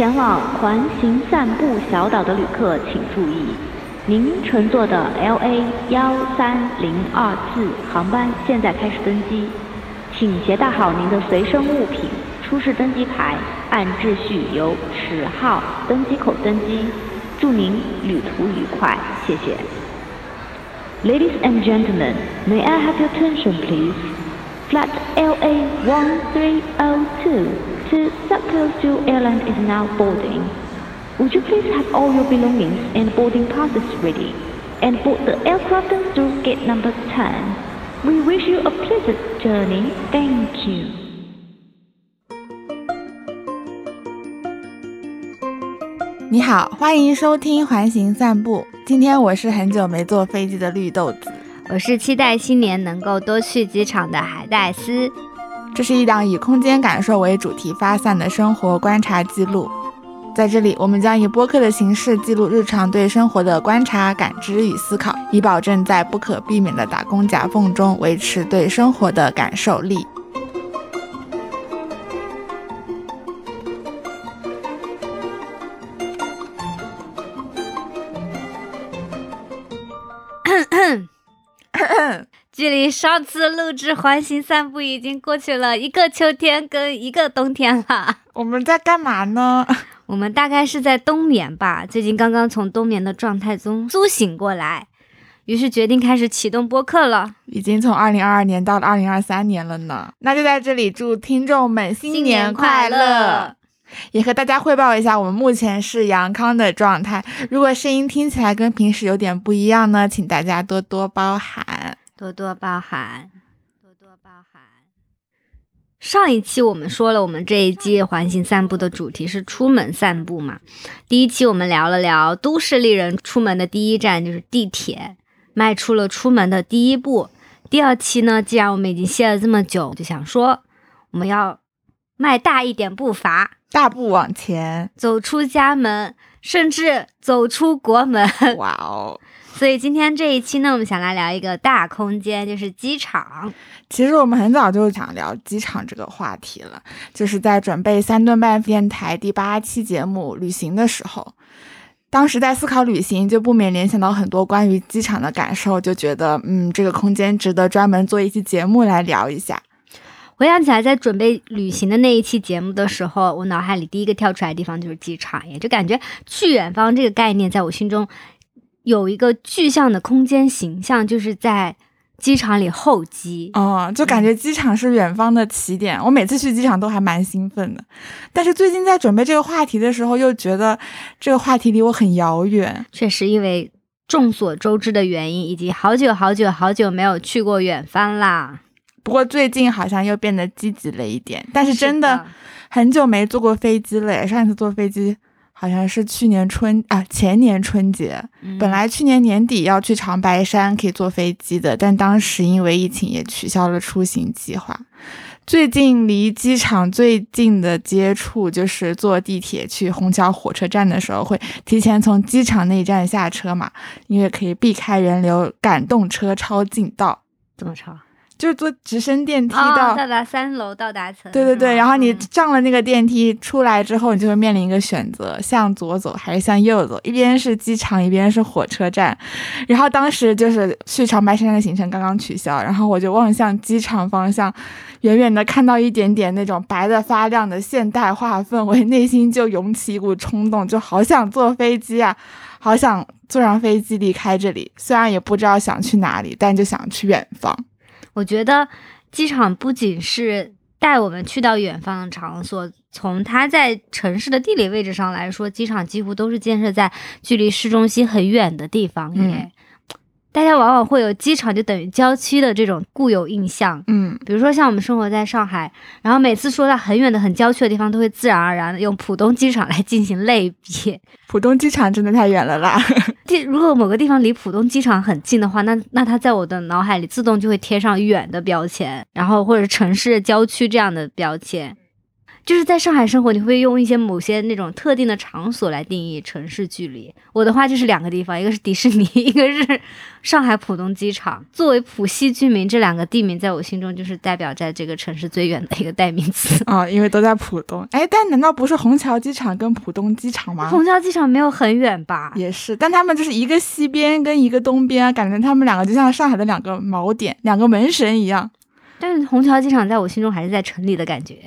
前往环形散步小岛的旅客请注意，您乘坐的 LA 幺三零二次航班现在开始登机，请携带好您的随身物品，出示登机牌，按秩序由十号登机口登机。祝您旅途愉快，谢谢。Ladies and gentlemen, may I have your attention, please? Flight LA 1302 to Southcoast Airline is now boarding. Would you please have all your belongings and boarding passes ready and board the aircraft through gate number 10? We wish you a pleasant journey. Thank you. 你好，欢迎收听环形散步。今天我是很久没坐飞机的绿豆子，我是期待新年能够多去机场的海带丝。 这是一档以空间感受为主题发散的生活观察记录。在这里，我们将以播客的形式记录日常对生活的观察、感知与思考，以保证在不可避免的打工夹缝中维持对生活的感受力。离上次录制环形散步已经过去了一个秋天跟一个冬天了。我们在干嘛呢？我们大概是在冬眠吧，最近刚刚从冬眠的状态中苏醒过来，于是决定开始启动播客了。已经从二零二二年到了二零二三年了呢。那就在这里祝听众们新年快乐，也和大家汇报一下，我们目前是阳康的状态。如果声音听起来跟平时有点不一样呢，请大家多多包涵。多多包涵，多多包涵。上一期我们说了，我们这一季环形散步的主题是出门散步嘛。第一期我们聊了聊都市丽人出门的第一站就是地铁，迈出了出门的第一步。第二期呢，既然我们已经歇了这么久，就想说我们要迈大一点步伐，大步往前，走出家门，甚至走出国门。哇哦！所以今天这一期呢，我们想来聊一个大空间，就是机场。其实我们很早就想聊机场这个话题了，就是在准备三顿半电台第八期节目旅行的时候，当时在思考旅行，就不免联想到很多关于机场的感受，就觉得嗯，这个空间值得专门做一期节目来聊一下。回想起来，在准备旅行的那一期节目的时候，我脑海里第一个跳出来的地方就是机场，也就感觉去远方这个概念在我心中。有一个具象的空间形象，就是在机场里候机哦，就感觉机场是远方的起点。我每次去机场都还蛮兴奋的，但是最近在准备这个话题的时候，又觉得这个话题离我很遥远。确实，因为众所周知的原因，以及好久好久好久没有去过远方啦。不过最近好像又变得积极了一点，但是真的很久没坐过飞机了。上一次坐飞机。好像是去年春啊，前年春节，本来去年年底要去长白山可以坐飞机的，但当时因为疫情也取消了出行计划。最近离机场最近的接触就是坐地铁去虹桥火车站的时候，会提前从机场那站下车嘛，因为可以避开人流，赶动车超近道。怎么超？就是坐直升电梯到到达三楼到达层，对对对，然后你上了那个电梯出来之后，你就会面临一个选择，向左走还是向右走？一边是机场，一边是火车站。然后当时就是去长白山的行程刚刚取消，然后我就望向机场方向，远远的看到一点点那种白的发亮的现代化氛围，内心就涌起一股冲动，就好想坐飞机啊，好想坐上飞机离开这里。虽然也不知道想去哪里，但就想去远方。我觉得机场不仅是带我们去到远方的场所，从它在城市的地理位置上来说，机场几乎都是建设在距离市中心很远的地方。嗯。大家往往会有机场就等于郊区的这种固有印象，嗯，比如说像我们生活在上海，然后每次说到很远的、很郊区的地方，都会自然而然的用浦东机场来进行类比。浦东机场真的太远了啦！地如果某个地方离浦东机场很近的话，那那它在我的脑海里自动就会贴上远的标签，然后或者城市郊区这样的标签。就是在上海生活，你会用一些某些那种特定的场所来定义城市距离。我的话就是两个地方，一个是迪士尼，一个是上海浦东机场。作为浦西居民，这两个地名在我心中就是代表在这个城市最远的一个代名词啊，因为都在浦东。哎，但难道不是虹桥机场跟浦东机场吗？虹桥机场没有很远吧？也是，但他们就是一个西边跟一个东边，感觉他们两个就像上海的两个锚点、两个门神一样。但是虹桥机场在我心中还是在城里的感觉。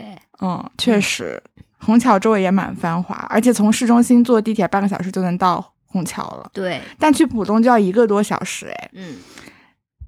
嗯，确实，虹桥周围也蛮繁华，而且从市中心坐地铁半个小时就能到虹桥了。对，但去浦东就要一个多小时，哎。嗯。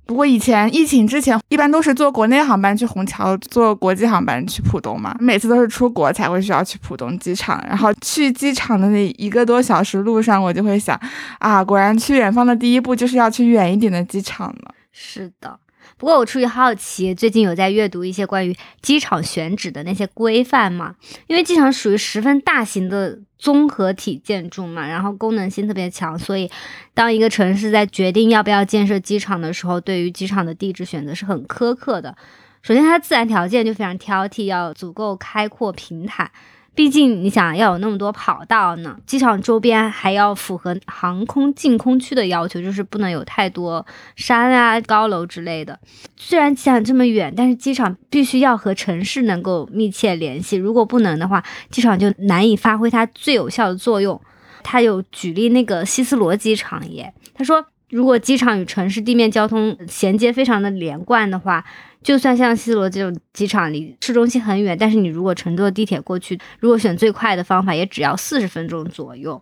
不过以前疫情之前，一般都是坐国内航班去虹桥，坐国际航班去浦东嘛。每次都是出国才会需要去浦东机场，然后去机场的那一个多小时路上，我就会想，啊，果然去远方的第一步就是要去远一点的机场了。是的。不过我出于好奇，最近有在阅读一些关于机场选址的那些规范嘛？因为机场属于十分大型的综合体建筑嘛，然后功能性特别强，所以当一个城市在决定要不要建设机场的时候，对于机场的地址选择是很苛刻的。首先，它自然条件就非常挑剔，要足够开阔平坦。毕竟你想要有那么多跑道呢，机场周边还要符合航空净空区的要求，就是不能有太多山啊、高楼之类的。虽然机场这么远，但是机场必须要和城市能够密切联系，如果不能的话，机场就难以发挥它最有效的作用。他有举例那个希斯罗机场耶，他说。如果机场与城市地面交通衔接非常的连贯的话，就算像西罗这种机场离市中心很远，但是你如果乘坐地铁过去，如果选最快的方法，也只要四十分钟左右。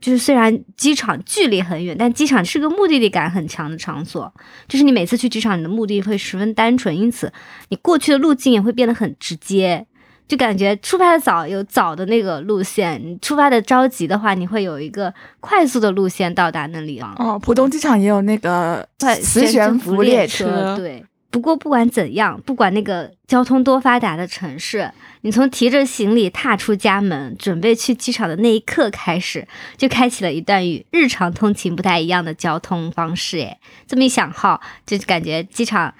就是虽然机场距离很远，但机场是个目的地感很强的场所。就是你每次去机场，你的目的会十分单纯，因此你过去的路径也会变得很直接。就感觉出发的早有早的那个路线，你出发的着急的话，你会有一个快速的路线到达那里啊。哦，浦东机场也有那个磁悬浮列车。对，不过不管怎样，不管那个交通多发达的城市，你从提着行李踏出家门，准备去机场的那一刻开始，就开启了一段与日常通勤不太一样的交通方式。诶，这么一想哈，就感觉机场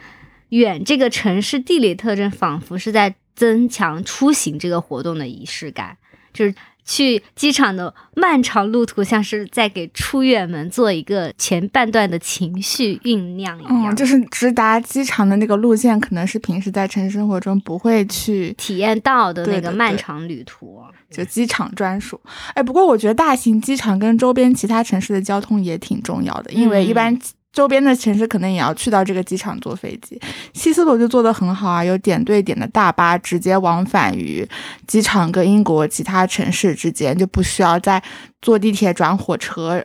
远这个城市地理特征，仿佛是在。增强出行这个活动的仪式感，就是去机场的漫长路途，像是在给出远门做一个前半段的情绪酝酿一样。嗯，就是直达机场的那个路线，可能是平时在城市生活中不会去体验到的那个漫长旅途，就机场专属。哎，不过我觉得大型机场跟周边其他城市的交通也挺重要的，因为一般。周边的城市可能也要去到这个机场坐飞机，希斯罗就做得很好啊，有点对点的大巴直接往返于机场跟英国其他城市之间，就不需要再坐地铁转火车。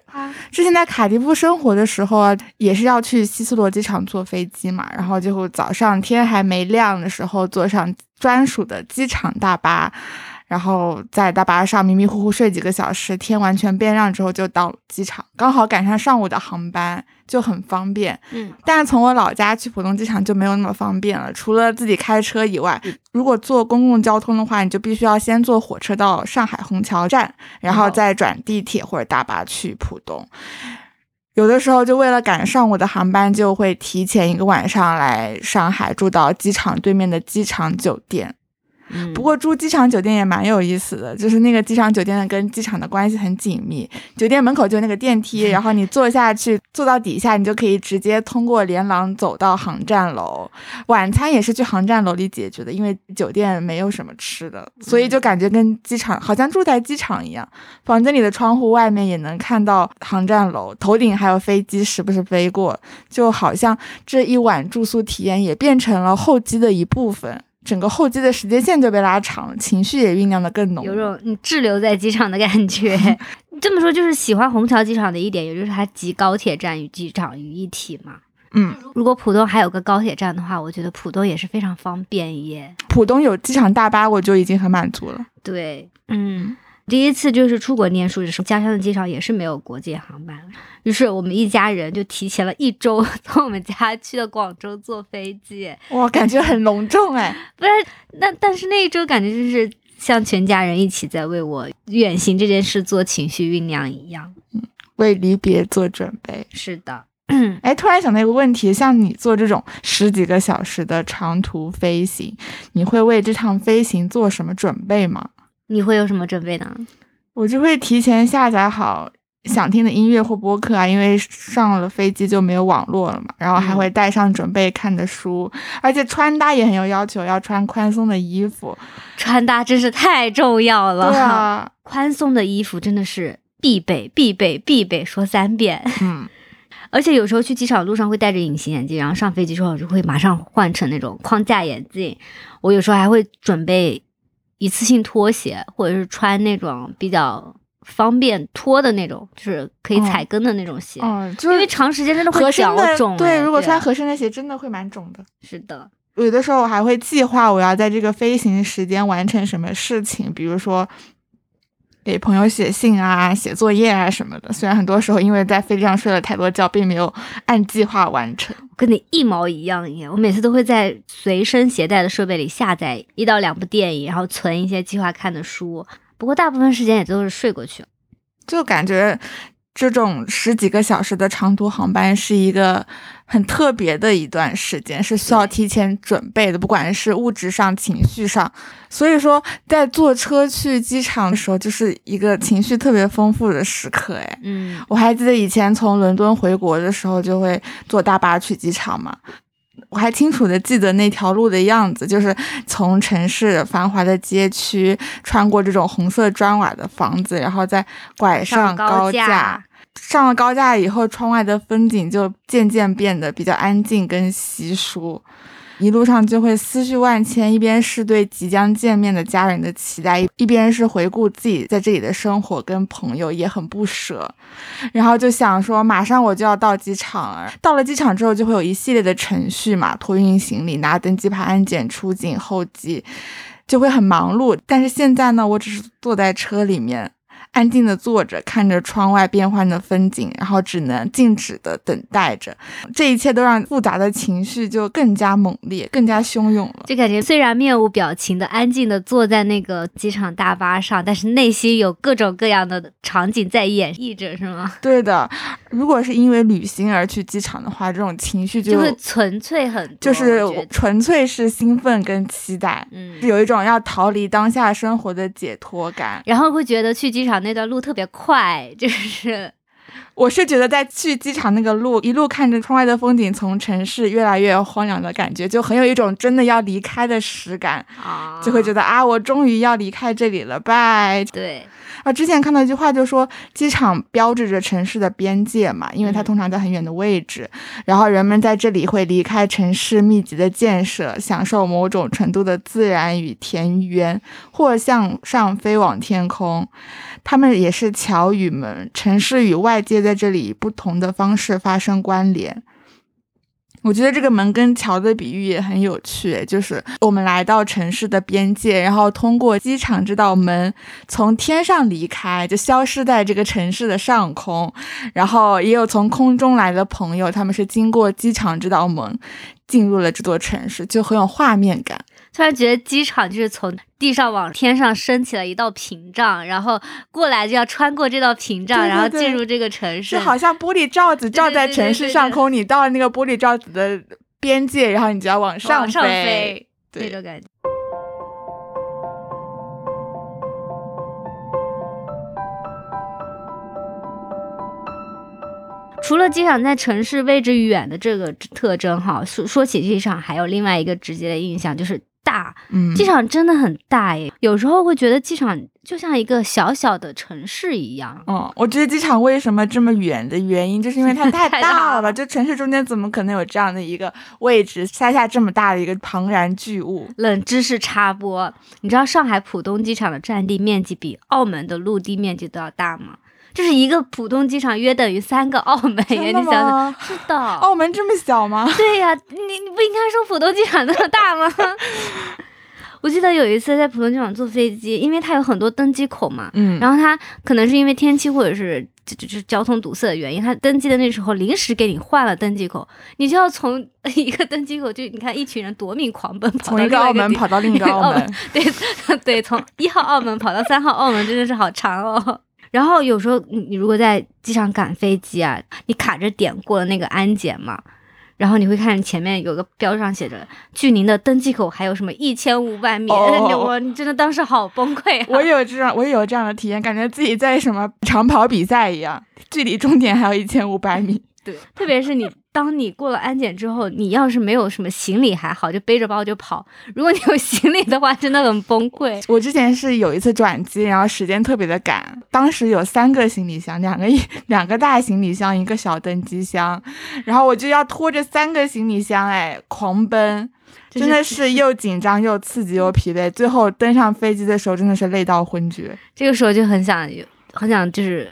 之前在卡迪夫生活的时候啊，也是要去希斯罗机场坐飞机嘛，然后就早上天还没亮的时候坐上专属的机场大巴。然后在大巴上迷迷糊糊睡几个小时，天完全变亮之后就到机场，刚好赶上上午的航班，就很方便。嗯，但是从我老家去浦东机场就没有那么方便了，除了自己开车以外，如果坐公共交通的话，你就必须要先坐火车到上海虹桥站，然后再转地铁或者大巴去浦东。有的时候就为了赶上午的航班，就会提前一个晚上来上海住到机场对面的机场酒店。不过住机场酒店也蛮有意思的，就是那个机场酒店跟机场的关系很紧密。酒店门口就那个电梯，然后你坐下去，坐到底下，你就可以直接通过连廊走到航站楼。晚餐也是去航站楼里解决的，因为酒店没有什么吃的，所以就感觉跟机场好像住在机场一样。房间里的窗户外面也能看到航站楼，头顶还有飞机时不时飞过，就好像这一晚住宿体验也变成了候机的一部分。整个候机的时间线就被拉长了，情绪也酝酿的更浓，有种你滞留在机场的感觉。这么说就是喜欢虹桥机场的一点，也就是它集高铁站与机场于一体嘛。嗯，如果浦东还有个高铁站的话，我觉得浦东也是非常方便耶。浦东有机场大巴，我就已经很满足了。对，嗯。第一次就是出国念书的时候，家乡的机场也是没有国际航班，于是我们一家人就提前了一周 从我们家去了广州坐飞机。哇，感觉很隆重哎！不是，那但是那一周感觉就是像全家人一起在为我远行这件事做情绪酝酿一样，嗯，为离别做准备。是的。哎，突然想到一个问题，像你做这种十几个小时的长途飞行，你会为这趟飞行做什么准备吗？你会有什么准备呢？我就会提前下载好。想听的音乐或播客啊，因为上了飞机就没有网络了嘛，然后还会带上准备看的书，而且穿搭也很有要求，要穿宽松的衣服。穿搭真是太重要了，对啊，宽松的衣服真的是必备、必备、必备，说三遍。嗯，而且有时候去机场路上会戴着隐形眼镜，然后上飞机之后就会马上换成那种框架眼镜。我有时候还会准备一次性拖鞋，或者是穿那种比较。方便脱的那种，就是可以踩跟的那种鞋。嗯，因为长时间真的会脚肿。对，如果穿合身的鞋，真的会蛮肿的。是的，有的时候我还会计划我要在这个飞行时间完成什么事情，比如说给朋友写信啊、写作业啊什么的。虽然很多时候因为在飞机上睡了太多觉，并没有按计划完成。跟你一毛一样一样，我每次都会在随身携带的设备里下载一到两部电影，然后存一些计划看的书。不过大部分时间也都是睡过去，就感觉这种十几个小时的长途航班是一个很特别的一段时间，是需要提前准备的，不管是物质上、情绪上。所以说，在坐车去机场的时候，就是一个情绪特别丰富的时刻。哎，嗯，我还记得以前从伦敦回国的时候，就会坐大巴去机场嘛。我还清楚的记得那条路的样子，就是从城市繁华的街区穿过这种红色砖瓦的房子，然后再拐上高架。上了高架以后，窗外的风景就渐渐变得比较安静跟稀疏。一路上就会思绪万千，一边是对即将见面的家人的期待，一边是回顾自己在这里的生活跟朋友，也很不舍。然后就想说，马上我就要到机场了。到了机场之后，就会有一系列的程序嘛，托运行李、拿登机牌、安检、出境、候机，就会很忙碌。但是现在呢，我只是坐在车里面。安静的坐着，看着窗外变幻的风景，然后只能静止的等待着。这一切都让复杂的情绪就更加猛烈，更加汹涌了。就感觉虽然面无表情的安静的坐在那个机场大巴上，但是内心有各种各样的场景在演绎着，是吗？对的。如果是因为旅行而去机场的话，这种情绪就会纯粹很，就是纯粹是兴奋跟期待，嗯，有一种要逃离当下生活的解脱感，然后会觉得去机场。那段路特别快，就是，我是觉得在去机场那个路，一路看着窗外的风景，从城市越来越荒凉的感觉，就很有一种真的要离开的实感，啊就会觉得啊，我终于要离开这里了，拜。对。啊，之前看到一句话，就说机场标志着城市的边界嘛，因为它通常在很远的位置，然后人们在这里会离开城市密集的建设，享受某种程度的自然与田园，或向上飞往天空。他们也是桥与门，城市与外界在这里以不同的方式发生关联。我觉得这个门跟桥的比喻也很有趣，就是我们来到城市的边界，然后通过机场这道门从天上离开，就消失在这个城市的上空，然后也有从空中来的朋友，他们是经过机场这道门进入了这座城市，就很有画面感。突然觉得机场就是从地上往天上升起了一道屏障，然后过来就要穿过这道屏障，然后进入这个城市，就好像玻璃罩子罩在城市上空，你到了那个玻璃罩子的边界，然后你就要往上飞，那种感觉。除了机场在城市位置远的这个特征，哈，说说起机场，还有另外一个直接的印象就是。大，嗯，机场真的很大耶，有时候会觉得机场就像一个小小的城市一样。嗯，我觉得机场为什么这么远的原因，就是因为它 太大了，就城市中间怎么可能有这样的一个位置塞下这么大的一个庞然巨物？冷知识插播，你知道上海浦东机场的占地面积比澳门的陆地面积都要大吗？就是一个浦东机场约等于三个澳门，你想想，是的，澳门这么小吗？对呀，你你不应该说浦东机场那么大吗？我记得有一次在浦东机场坐飞机，因为它有很多登机口嘛，嗯，然后它可能是因为天气或者是就是交通堵塞的原因，它登机的那时候临时给你换了登机口，你就要从一个登机口就你看一群人夺命狂奔，从一个澳门跑到另一个澳门，对对，从一号澳门跑到三号澳门真的是好长哦。然后有时候你你如果在机场赶飞机啊，你卡着点过了那个安检嘛。然后你会看前面有个标上写着“距您的登机口还有什么一千五百米”，我你真的当时好崩溃。我有这样，我也有这样的体验，感觉自己在什么长跑比赛一样，距离终点还有一千五百米。对，特别是你。当你过了安检之后，你要是没有什么行李还好，就背着包就跑；如果你有行李的话，真的很崩溃。我之前是有一次转机，然后时间特别的赶，当时有三个行李箱，两个一两个大行李箱，一个小登机箱，然后我就要拖着三个行李箱，哎，狂奔，真的是又紧张又刺激又疲惫。最后登上飞机的时候，真的是累到昏厥。这个时候就很想，很想就是。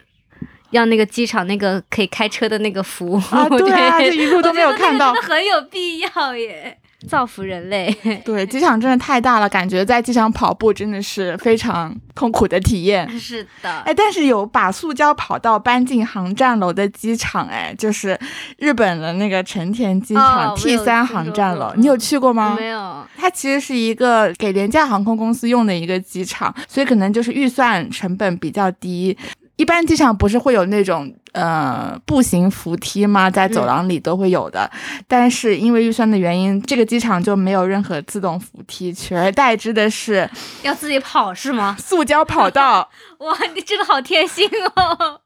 要那个机场那个可以开车的那个服务啊，对啊，这一路都没有看到，真的很有必要耶，造福人类。对，机场真的太大了，感觉在机场跑步真的是非常痛苦的体验。是的，哎，但是有把塑胶跑道搬进航站楼的机场，哎，就是日本的那个成田机场 T 三航站楼，你有去过吗？没有，它其实是一个给廉价航空公司用的一个机场，所以可能就是预算成本比较低。一般机场不是会有那种呃步行扶梯吗？在走廊里都会有的，但是因为预算的原因，这个机场就没有任何自动扶梯，取而代之的是要自己跑是吗？塑胶跑道。哇，你真的好贴心哦！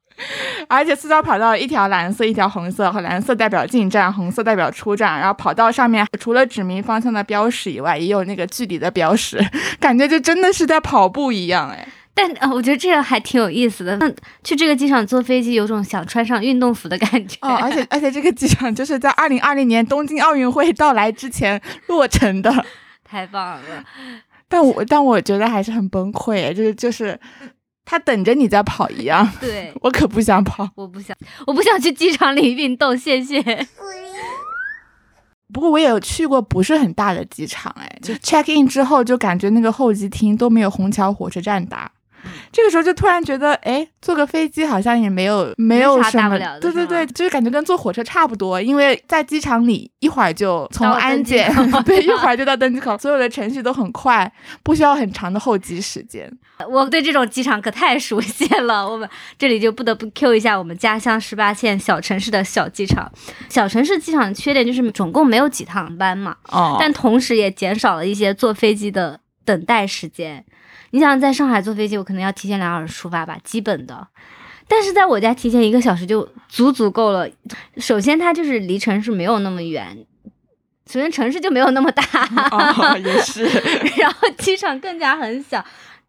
而且塑胶跑道一条蓝色，一条红色，和蓝色代表进站，红色代表出站。然后跑道上面除了指明方向的标识以外，也有那个距离的标识，感觉就真的是在跑步一样哎。但啊，我觉得这个还挺有意思的。那去这个机场坐飞机，有种想穿上运动服的感觉。哦，而且而且这个机场就是在二零二零年东京奥运会到来之前落成的，太棒了。但我但我觉得还是很崩溃，就是就是他等着你在跑一样。对，我可不想跑，我不想，我不想去机场里运动，谢谢。不过我也有去过不是很大的机场，哎，就 check in 之后就感觉那个候机厅都没有虹桥火车站大。这个时候就突然觉得，哎，坐个飞机好像也没有没有什么，对对对，就是感觉跟坐火车差不多，因为在机场里一会儿就从安检，对，一会儿就到登机口，所有的程序都很快，不需要很长的候机时间。我对这种机场可太熟悉了，我们这里就不得不 Q 一下我们家乡十八线小城市的小机场。小城市机场的缺点就是总共没有几趟班嘛，哦，但同时也减少了一些坐飞机的等待时间。你想在上海坐飞机，我可能要提前两小时出发吧，基本的。但是在我家提前一个小时就足足够了。首先，它就是离城市没有那么远，首先城市就没有那么大，也是。然后机场更加很小。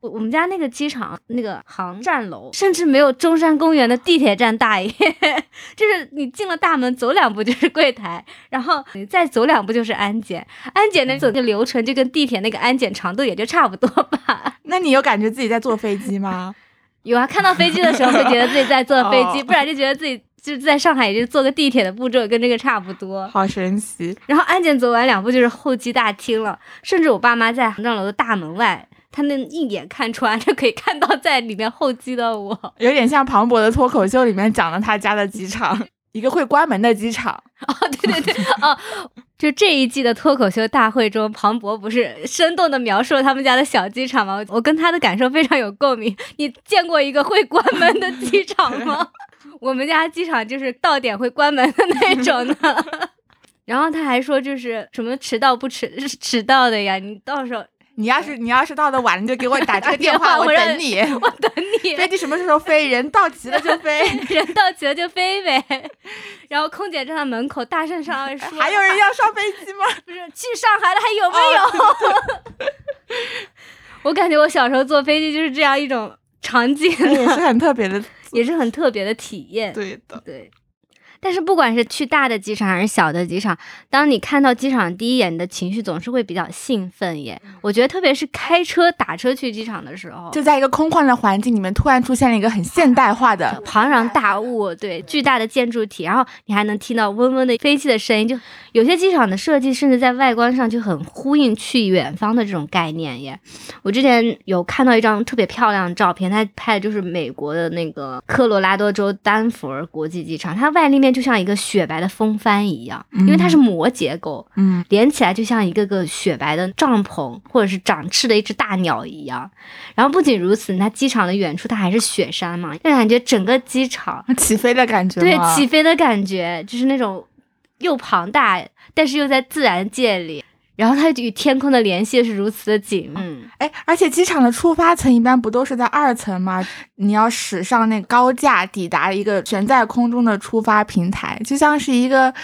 我们家那个机场那个航站楼，甚至没有中山公园的地铁站大耶，就是你进了大门，走两步就是柜台，然后你再走两步就是安检，安检的整个流程就跟地铁那个安检长度也就差不多吧。那你有感觉自己在坐飞机吗？有啊，看到飞机的时候会觉得自己在坐飞机，不然就觉得自己就在上海，也就坐个地铁的步骤跟这个差不多。好神奇。然后安检走完两步就是候机大厅了，甚至我爸妈在航站楼的大门外。他能一眼看穿，就可以看到在里面候机的我，有点像庞博的脱口秀里面讲了他家的机场，一个会关门的机场。哦，对对对，哦，就这一季的脱口秀大会中，庞博不是生动的描述了他们家的小机场吗？我跟他的感受非常有共鸣。你见过一个会关门的机场吗？我们家机场就是到点会关门的那种的。然后他还说，就是什么迟到不迟迟到的呀？你到时候。你要是你要是到的晚，你就给我打这个电话，我等你，我等你。飞机什么时候飞？人到齐了就飞，人到齐了就飞呗。然后空姐站在门口大声上说：“还有人要上飞机吗？不是去上海的还有没有？”我感觉我小时候坐飞机就是这样一种场景，也是很特别的，也是很特别的体验。对的，对。但是不管是去大的机场还是小的机场，当你看到机场第一眼，你的情绪总是会比较兴奋耶。我觉得特别是开车打车去机场的时候，就在一个空旷的环境里面，突然出现了一个很现代化的庞然大物，对，巨大的建筑体，然后你还能听到嗡嗡的飞机的声音。就有些机场的设计，甚至在外观上就很呼应去远方的这种概念耶。我之前有看到一张特别漂亮的照片，它拍的就是美国的那个科罗拉多州丹佛国际机场，它外立面。就像一个雪白的风帆一样，因为它是膜结构，嗯，连起来就像一个个雪白的帐篷，或者是长翅的一只大鸟一样。然后不仅如此，那机场的远处它还是雪山嘛，就感觉整个机场 起飞的感觉，对，起飞的感觉就是那种又庞大，但是又在自然界里。然后它与天空的联系是如此的紧，嗯，哎，而且机场的出发层一般不都是在二层吗？你要驶上那高架，抵达一个悬在空中的出发平台，就像是一个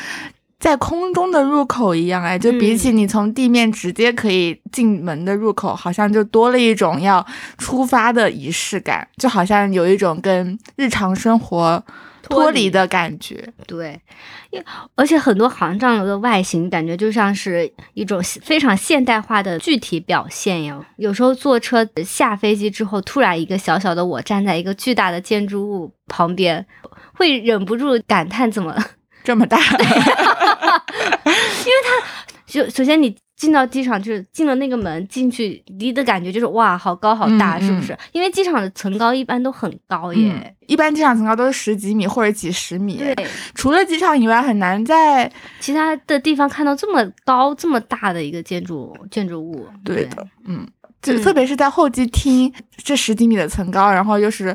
在空中的入口一样，哎，就比起你从地面直接可以进门的入口，好像就多了一种要出发的仪式感，就好像有一种跟日常生活。脱离的感觉，对，因而且很多航站楼的外形感觉就像是一种非常现代化的具体表现呀。有时候坐车下飞机之后，突然一个小小的我站在一个巨大的建筑物旁边，会忍不住感叹怎么这么大？因为它就首先你。进到机场就是进了那个门进去，离的感觉就是哇，好高好大，是不是？因为机场的层高一般都很高耶，一般机场层高都是十几米或者几十米。对，除了机场以外，很难在其他的地方看到这么高这么大的一个建筑建筑物。对的，嗯，就特别是在候机厅，这十几米的层高，然后又是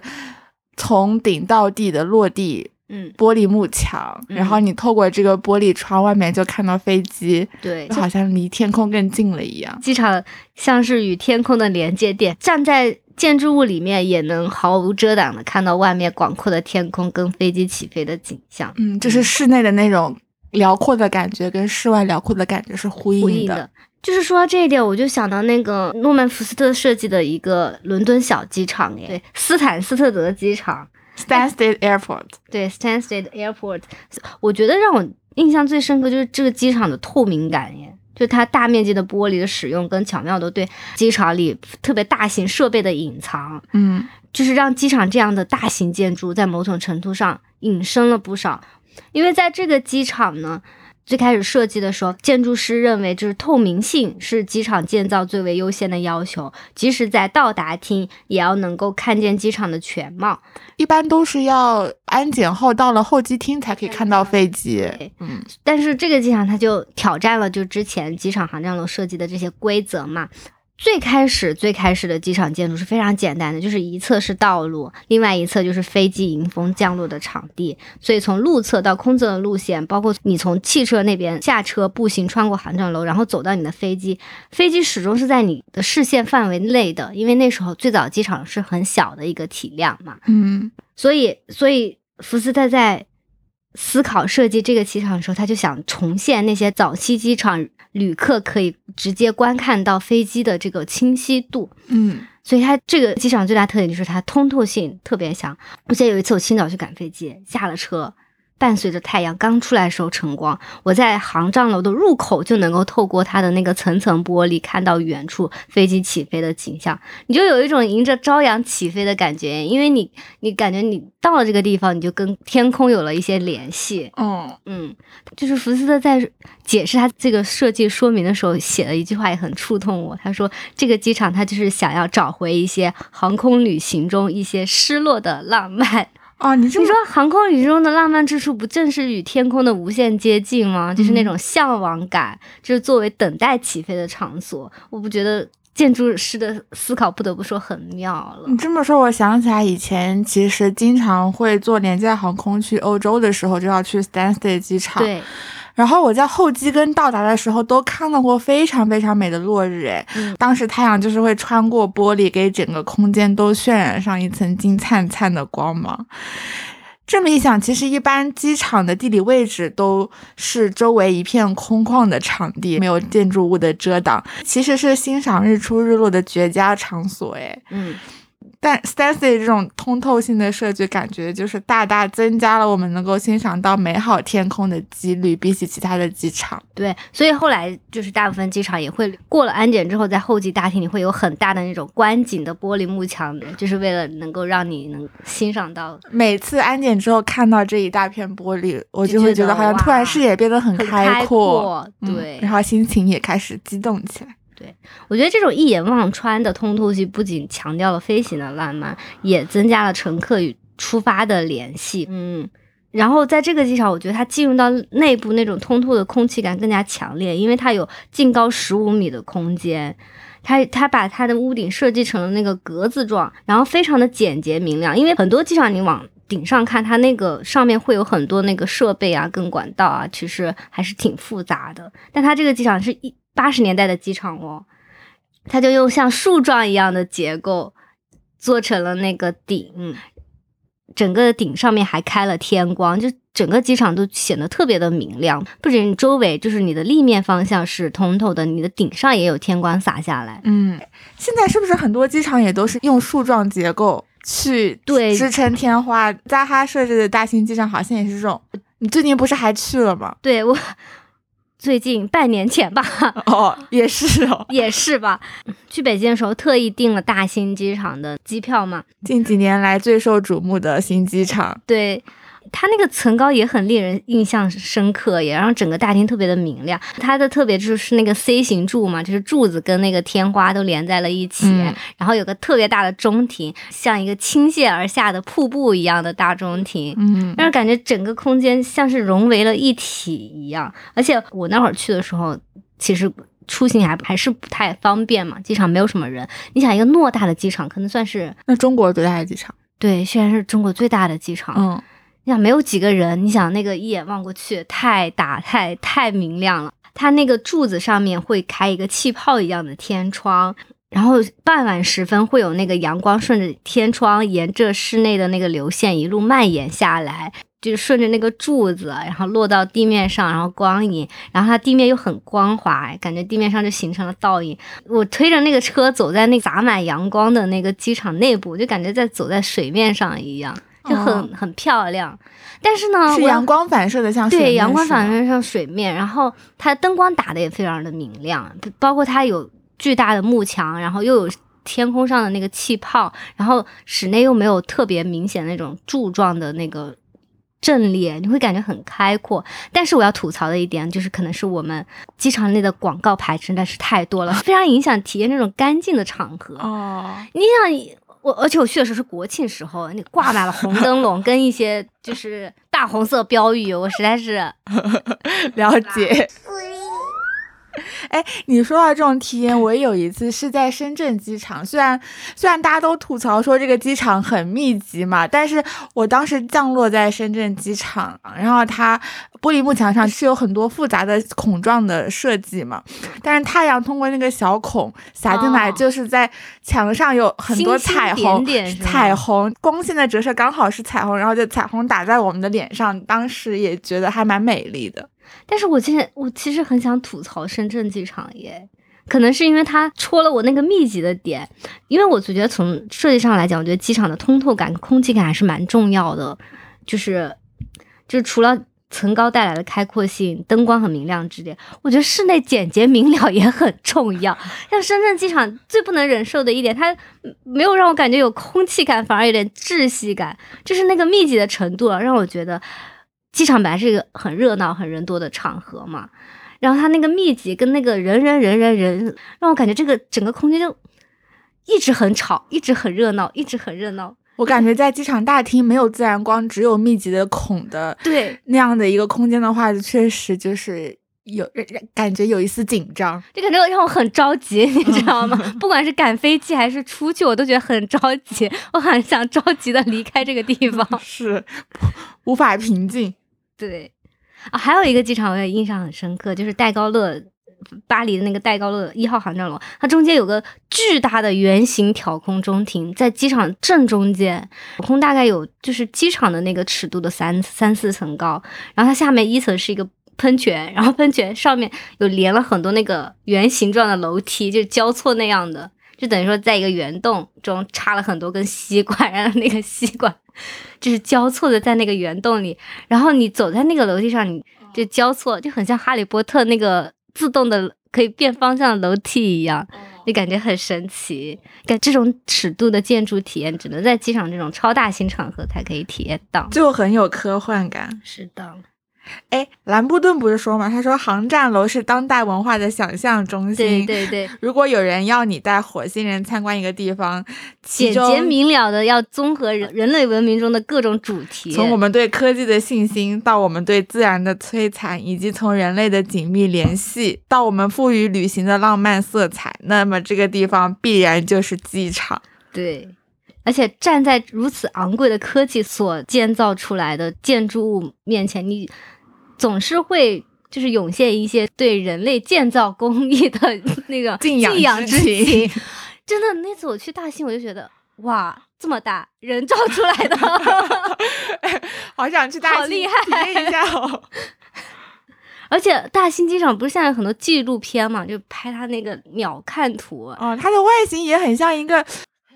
从顶到地的落地。嗯，玻璃幕墙，然后你透过这个玻璃窗外面就看到飞机，对，就好像离天空更近了一样。机场像是与天空的连接点，站在建筑物里面也能毫无遮挡的看到外面广阔的天空跟飞机起飞的景象。嗯，就是室内的那种辽阔的感觉跟室外辽阔的感觉是呼应的。就是说到这一点，我就想到那个诺曼福斯特设计的一个伦敦小机场，对，斯坦斯特德机场。Stansted Airport，对，Stansted Airport，我觉得让我印象最深刻就是这个机场的透明感耶，就它大面积的玻璃的使用跟巧妙的对机场里特别大型设备的隐藏，嗯，就是让机场这样的大型建筑在某种程度上隐身了不少，因为在这个机场呢。最开始设计的时候，建筑师认为就是透明性是机场建造最为优先的要求，即使在到达厅也要能够看见机场的全貌。一般都是要安检后到了候机厅才可以看到飞机。嗯，但是这个机场它就挑战了就之前机场航站楼设计的这些规则嘛。最开始最开始的机场建筑是非常简单的，就是一侧是道路，另外一侧就是飞机迎风降落的场地。所以从路侧到空侧的路线，包括你从汽车那边下车步行穿过航站楼，然后走到你的飞机，飞机始终是在你的视线范围内的，因为那时候最早机场是很小的一个体量嘛。嗯，所以所以福斯特在思考设计这个机场的时候，他就想重现那些早期机场。旅客可以直接观看到飞机的这个清晰度，嗯，所以它这个机场最大特点就是它通透性特别强。我记得有一次我清早去赶飞机，下了车。伴随着太阳刚出来的时候晨光，我在航站楼的入口就能够透过它的那个层层玻璃看到远处飞机起飞的景象，你就有一种迎着朝阳起飞的感觉，因为你你感觉你到了这个地方，你就跟天空有了一些联系。嗯嗯，就是福斯特在解释他这个设计说明的时候写了一句话也很触动我，他说这个机场他就是想要找回一些航空旅行中一些失落的浪漫。哦，你你说航空宇宙中的浪漫之处，不正是与天空的无限接近吗？就是那种向往感，就是作为等待起飞的场所。我不觉得建筑师的思考不得不说很妙了。你这么说，我想起来以前其实经常会坐廉价航空去欧洲的时候，就要去 Stansted 机场。对。然后我在候机跟到达的时候都看到过非常非常美的落日，哎，当时太阳就是会穿过玻璃，给整个空间都渲染上一层金灿灿的光芒。这么一想，其实一般机场的地理位置都是周围一片空旷的场地，没有建筑物的遮挡，其实是欣赏日出日落的绝佳场所，哎，嗯。但 Stancy 这种通透性的设计，感觉就是大大增加了我们能够欣赏到美好天空的几率，比起其他的机场。对，所以后来就是大部分机场也会过了安检之后，在候机大厅里会有很大的那种观景的玻璃幕墙，就是为了能够让你能欣赏到。每次安检之后看到这一大片玻璃，我就会觉得好像突然视野变得很开阔，对，然后心情也开始激动起来。我觉得这种一眼望穿的通透性，不仅强调了飞行的浪漫，也增加了乘客与出发的联系。嗯，然后在这个机场，我觉得它进入到内部那种通透的空气感更加强烈，因为它有近高十五米的空间，它它把它的屋顶设计成了那个格子状，然后非常的简洁明亮。因为很多机场你往顶上看，它那个上面会有很多那个设备啊、跟管道啊，其实还是挺复杂的。但它这个机场是一八十年代的机场哦，它就用像树状一样的结构做成了那个顶。整个顶上面还开了天光，就整个机场都显得特别的明亮。不仅周围就是你的立面方向是通透的，你的顶上也有天光洒下来。嗯，现在是不是很多机场也都是用树状结构去对支撑天花？扎哈设置的大型机场好像也是这种。你最近不是还去了吗？对我。最近半年前吧，哦，也是哦，也是吧。去北京的时候特意订了大兴机场的机票嘛，近几年来最受瞩目的新机场。对。它那个层高也很令人印象深刻，也让整个大厅特别的明亮。它的特别就是那个 C 型柱嘛，就是柱子跟那个天花都连在了一起，然后有个特别大的中庭，像一个倾泻而下的瀑布一样的大中庭，嗯，让人感觉整个空间像是融为了一体一样。而且我那会儿去的时候，其实出行还还是不太方便嘛，机场没有什么人。你想一个偌大的机场，可能算是那中国最大的机场，对，虽然是中国最大的机场，嗯。你想没有几个人，你想那个一眼望过去太大太太明亮了。它那个柱子上面会开一个气泡一样的天窗，然后傍晚时分会有那个阳光顺着天窗沿着室内的那个流线一路蔓延下来，就是顺着那个柱子，然后落到地面上，然后光影，然后它地面又很光滑，感觉地面上就形成了倒影。我推着那个车走在那洒满阳光的那个机场内部，就感觉在走在水面上一样。就很很漂亮，但是呢，是阳光反射的，像对阳光反射像水面，然后它灯光打的也非常的明亮，包括它有巨大的幕墙，然后又有天空上的那个气泡，然后室内又没有特别明显那种柱状的那个阵列，你会感觉很开阔。但是我要吐槽的一点就是，可能是我们机场内的广告牌真的是太多了，非常影响体验那种干净的场合。哦，你想。我而且我去的时候是国庆时候，那挂满了红灯笼跟一些就是大红色标语，我实在是 了解。哎，你说到这种体验，我也有一次是在深圳机场。虽然虽然大家都吐槽说这个机场很密集嘛，但是我当时降落在深圳机场，然后它玻璃幕墙上是有很多复杂的孔状的设计嘛，但是太阳通过那个小孔洒进来，就是在墙上有很多彩虹，彩虹光线的折射刚好是彩虹，然后就彩虹打在我们的脸上，当时也觉得还蛮美丽的。但是我现在我其实很想吐槽深圳机场耶，可能是因为它戳了我那个密集的点，因为我觉得从设计上来讲，我觉得机场的通透感、空气感还是蛮重要的，就是就是除了层高带来的开阔性、灯光很明亮之点，我觉得室内简洁明了也很重要。像深圳机场最不能忍受的一点，它没有让我感觉有空气感，反而有点窒息感，就是那个密集的程度啊，让我觉得。机场本来是一个很热闹、很人多的场合嘛，然后它那个密集跟那个人人人人人，让我感觉这个整个空间就一直很吵，一直很热闹，一直很热闹。我感觉在机场大厅没有自然光，只有密集的孔的，对那样的一个空间的话，确实就是有感觉有一丝紧张，就感觉让我很着急，你知道吗？不管是赶飞机还是出去，我都觉得很着急，我很想着急的离开这个地方，是无法平静。对，啊，还有一个机场我也印象很深刻，就是戴高乐，巴黎的那个戴高乐一号航站楼，它中间有个巨大的圆形挑空中庭，在机场正中间，空大概有就是机场的那个尺度的三三四层高，然后它下面一层是一个喷泉，然后喷泉上面有连了很多那个圆形状的楼梯，就交错那样的，就等于说在一个圆洞中插了很多根吸管，然后那个吸管。就是交错的在那个圆洞里，然后你走在那个楼梯上，你就交错，就很像哈利波特那个自动的可以变方向的楼梯一样，就感觉很神奇。感这种尺度的建筑体验，只能在机场这种超大型场合才可以体验到，就很有科幻感。是的。哎，兰布顿不是说嘛？他说航站楼是当代文化的想象中心。对对对。如果有人要你带火星人参观一个地方，简洁明了的要综合人人类文明中的各种主题，从我们对科技的信心到我们对自然的摧残，以及从人类的紧密联系到我们赋予旅行的浪漫色彩，那么这个地方必然就是机场。对。而且站在如此昂贵的科技所建造出来的建筑物面前，你总是会就是涌现一些对人类建造工艺的那个 敬仰之情。真的，那次我去大兴，我就觉得哇，这么大人造出来的，好想去大兴体验一下哦。而且大兴机场不是现在很多纪录片嘛，就拍它那个鸟瞰图。哦，它的外形也很像一个。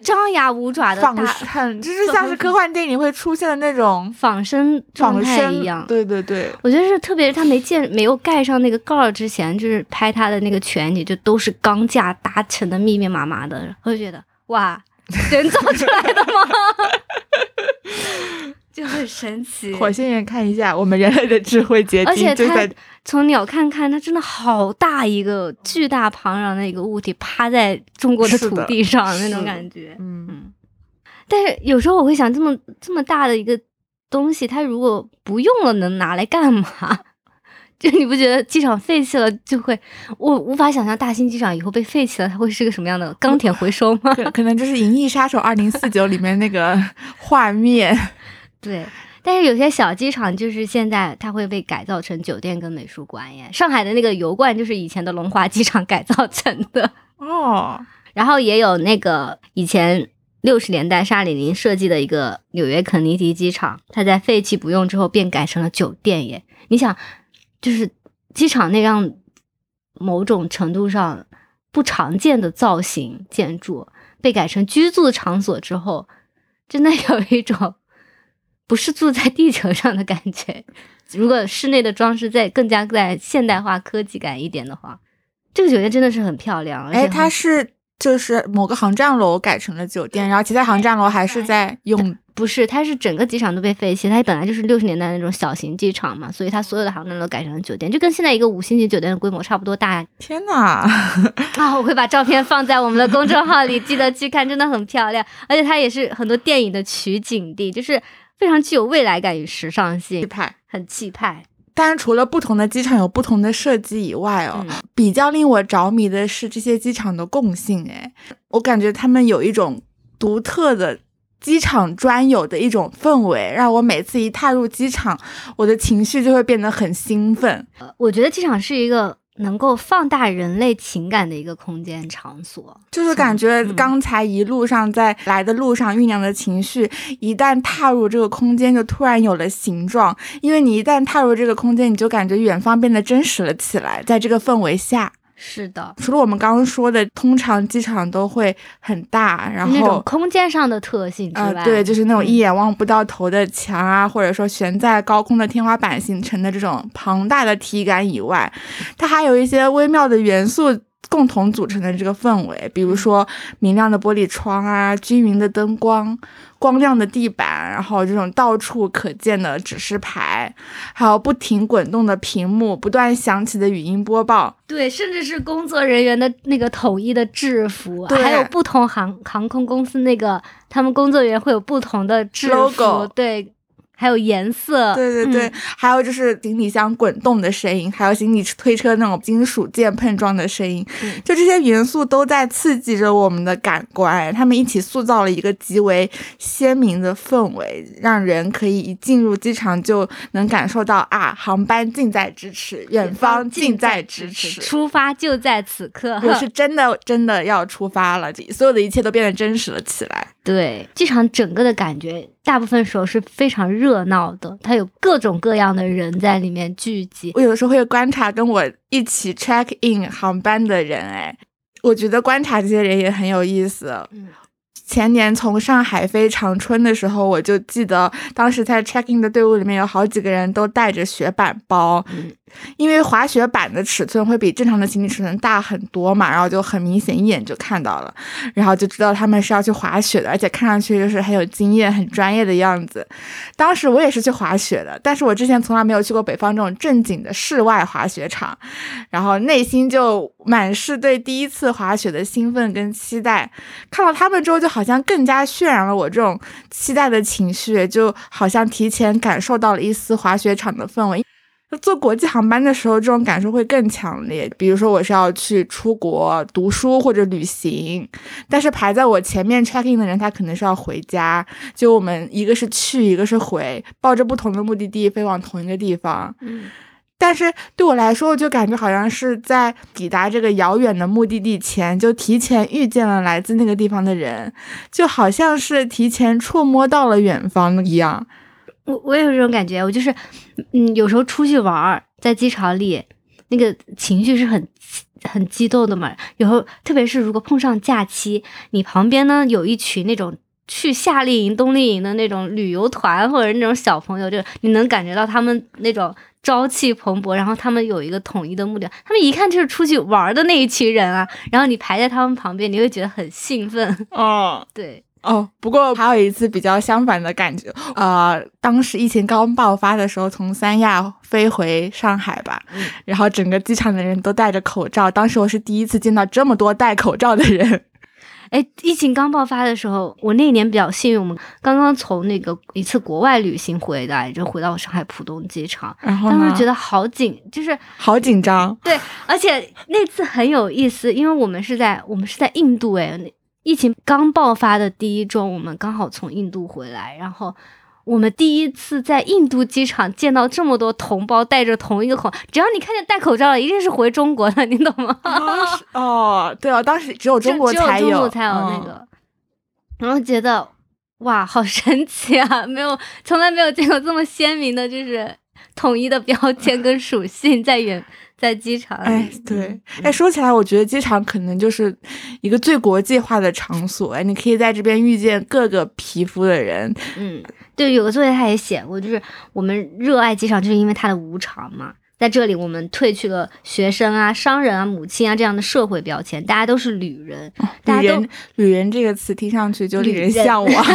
张牙舞爪的，很 就是像是科幻电影会出现的那种仿生状态一样。对对对，我觉得是，特别是他没见、没有盖上那个盖儿之前，就是拍他的那个全景，就都是钢架搭成的密密麻麻的，我就觉得哇，人造出来的吗？就很神奇。火星人看一下，我们人类的智慧结晶而且它。从鸟看看，它真的好大一个巨大庞然的一个物体趴在中国的土地上那种感觉。嗯，但是有时候我会想，这么这么大的一个东西，它如果不用了，能拿来干嘛？就你不觉得机场废弃了就会？我无法想象大兴机场以后被废弃了，它会是个什么样的钢铁回收吗？可能就是《银翼杀手二零四九》里面那个画面。对。但是有些小机场就是现在它会被改造成酒店跟美术馆耶。上海的那个油罐就是以前的龙华机场改造成的 哦。然后也有那个以前六十年代沙里宁设计的一个纽约肯尼迪机场，它在废弃不用之后便改成了酒店耶。你想，就是机场那样某种程度上不常见的造型建筑被改成居住场所之后，真的有一种。不是住在地球上的感觉。如果室内的装饰再更加在现代化、科技感一点的话，这个酒店真的是很漂亮。哎，它是就是某个航站楼改成了酒店，然后其他航站楼还是在用。不是，它是整个机场都被废弃。它本来就是六十年代那种小型机场嘛，所以它所有的航站楼改成了酒店，就跟现在一个五星级酒店的规模差不多大。天哪！啊，我会把照片放在我们的公众号里，记得去看，真的很漂亮。而且它也是很多电影的取景地，就是。非常具有未来感与时尚性，气派，很气派。但是除了不同的机场有不同的设计以外哦，比较令我着迷的是这些机场的共性。哎，我感觉他们有一种独特的机场专有的一种氛围，让我每次一踏入机场，我的情绪就会变得很兴奋。我觉得机场是一个。能够放大人类情感的一个空间场所，就是感觉刚才一路上在来的路上酝酿的情绪，一旦踏入这个空间，就突然有了形状。因为你一旦踏入这个空间，你就感觉远方变得真实了起来。在这个氛围下。是的，除了我们刚刚说的，通常机场都会很大，然后那种空间上的特性之外，对，就是那种一眼望不到头的墙啊，或者说悬在高空的天花板形成的这种庞大的体感以外，它还有一些微妙的元素。共同组成的这个氛围，比如说明亮的玻璃窗啊，均匀的灯光，光亮的地板，然后这种到处可见的指示牌，还有不停滚动的屏幕，不断响起的语音播报，对，甚至是工作人员的那个统一的制服，还有不同航航空公司那个他们工作人员会有不同的制服，对。还有颜色，对对对，还有就是行李箱滚动的声音，还有行李推车那种金属件碰撞的声音，就这些元素都在刺激着我们的感官，他们一起塑造了一个极为鲜明的氛围，让人可以一进入机场就能感受到啊，航班近在咫尺，远方近在咫尺，出发就在此刻，我是真的真的要出发了，所有的一切都变得真实了起来。对，机场整个的感觉，大部分时候是非常热闹的，它有各种各样的人在里面聚集。我有的时候会观察跟我一起 check in 航班的人，哎，我觉得观察这些人也很有意思。嗯。前年从上海飞长春的时候，我就记得当时在 check in 的队伍里面有好几个人都带着雪板包，因为滑雪板的尺寸会比正常的行李尺寸大很多嘛，然后就很明显一眼就看到了，然后就知道他们是要去滑雪的，而且看上去就是很有经验、很专业的样子。当时我也是去滑雪的，但是我之前从来没有去过北方这种正经的室外滑雪场，然后内心就满是对第一次滑雪的兴奋跟期待。看到他们之后，就好像更加渲染了我这种期待的情绪，就好像提前感受到了一丝滑雪场的氛围。坐国际航班的时候，这种感受会更强烈。比如说，我是要去出国读书或者旅行，但是排在我前面 check in 的人，他可能是要回家。就我们一个是去，一个是回，抱着不同的目的地飞往同一个地方。嗯，但是对我来说，我就感觉好像是在抵达这个遥远的目的地前，就提前遇见了来自那个地方的人，就好像是提前触摸到了远方一样。我我也有这种感觉，我就是，嗯，有时候出去玩儿，在机场里，那个情绪是很很激动的嘛。有时候，特别是如果碰上假期，你旁边呢有一群那种去夏令营、冬令营的那种旅游团，或者那种小朋友，就你能感觉到他们那种朝气蓬勃，然后他们有一个统一的目的，他们一看就是出去玩的那一群人啊。然后你排在他们旁边，你会觉得很兴奋。哦，对。哦，不过还有一次比较相反的感觉，呃，当时疫情刚爆发的时候，从三亚飞回上海吧，然后整个机场的人都戴着口罩，当时我是第一次见到这么多戴口罩的人。哎，疫情刚爆发的时候，我那一年比较幸运，我们刚刚从那个一次国外旅行回来，就回到上海浦东机场，然后当时觉得好紧，就是好紧张。对，而且那次很有意思，因为我们是在我们是在印度，哎。疫情刚爆发的第一周，我们刚好从印度回来，然后我们第一次在印度机场见到这么多同胞戴着同一个口，只要你看见戴口罩的，一定是回中国的，你懂吗？哦，对啊，当时只有中国才有才有那个，然后觉得哇，好神奇啊！没有，从来没有见过这么鲜明的，就是统一的标签跟属性在远。在机场，哎，对，哎，说起来，我觉得机场可能就是一个最国际化的场所，哎，你可以在这边遇见各个皮肤的人。嗯，对，有个作业他也写过，就是我们热爱机场，就是因为它的无常嘛。在这里，我们褪去了学生啊、商人啊、母亲啊这样的社会标签，大家都是旅人。旅人，旅人这个词听上去就令人向往。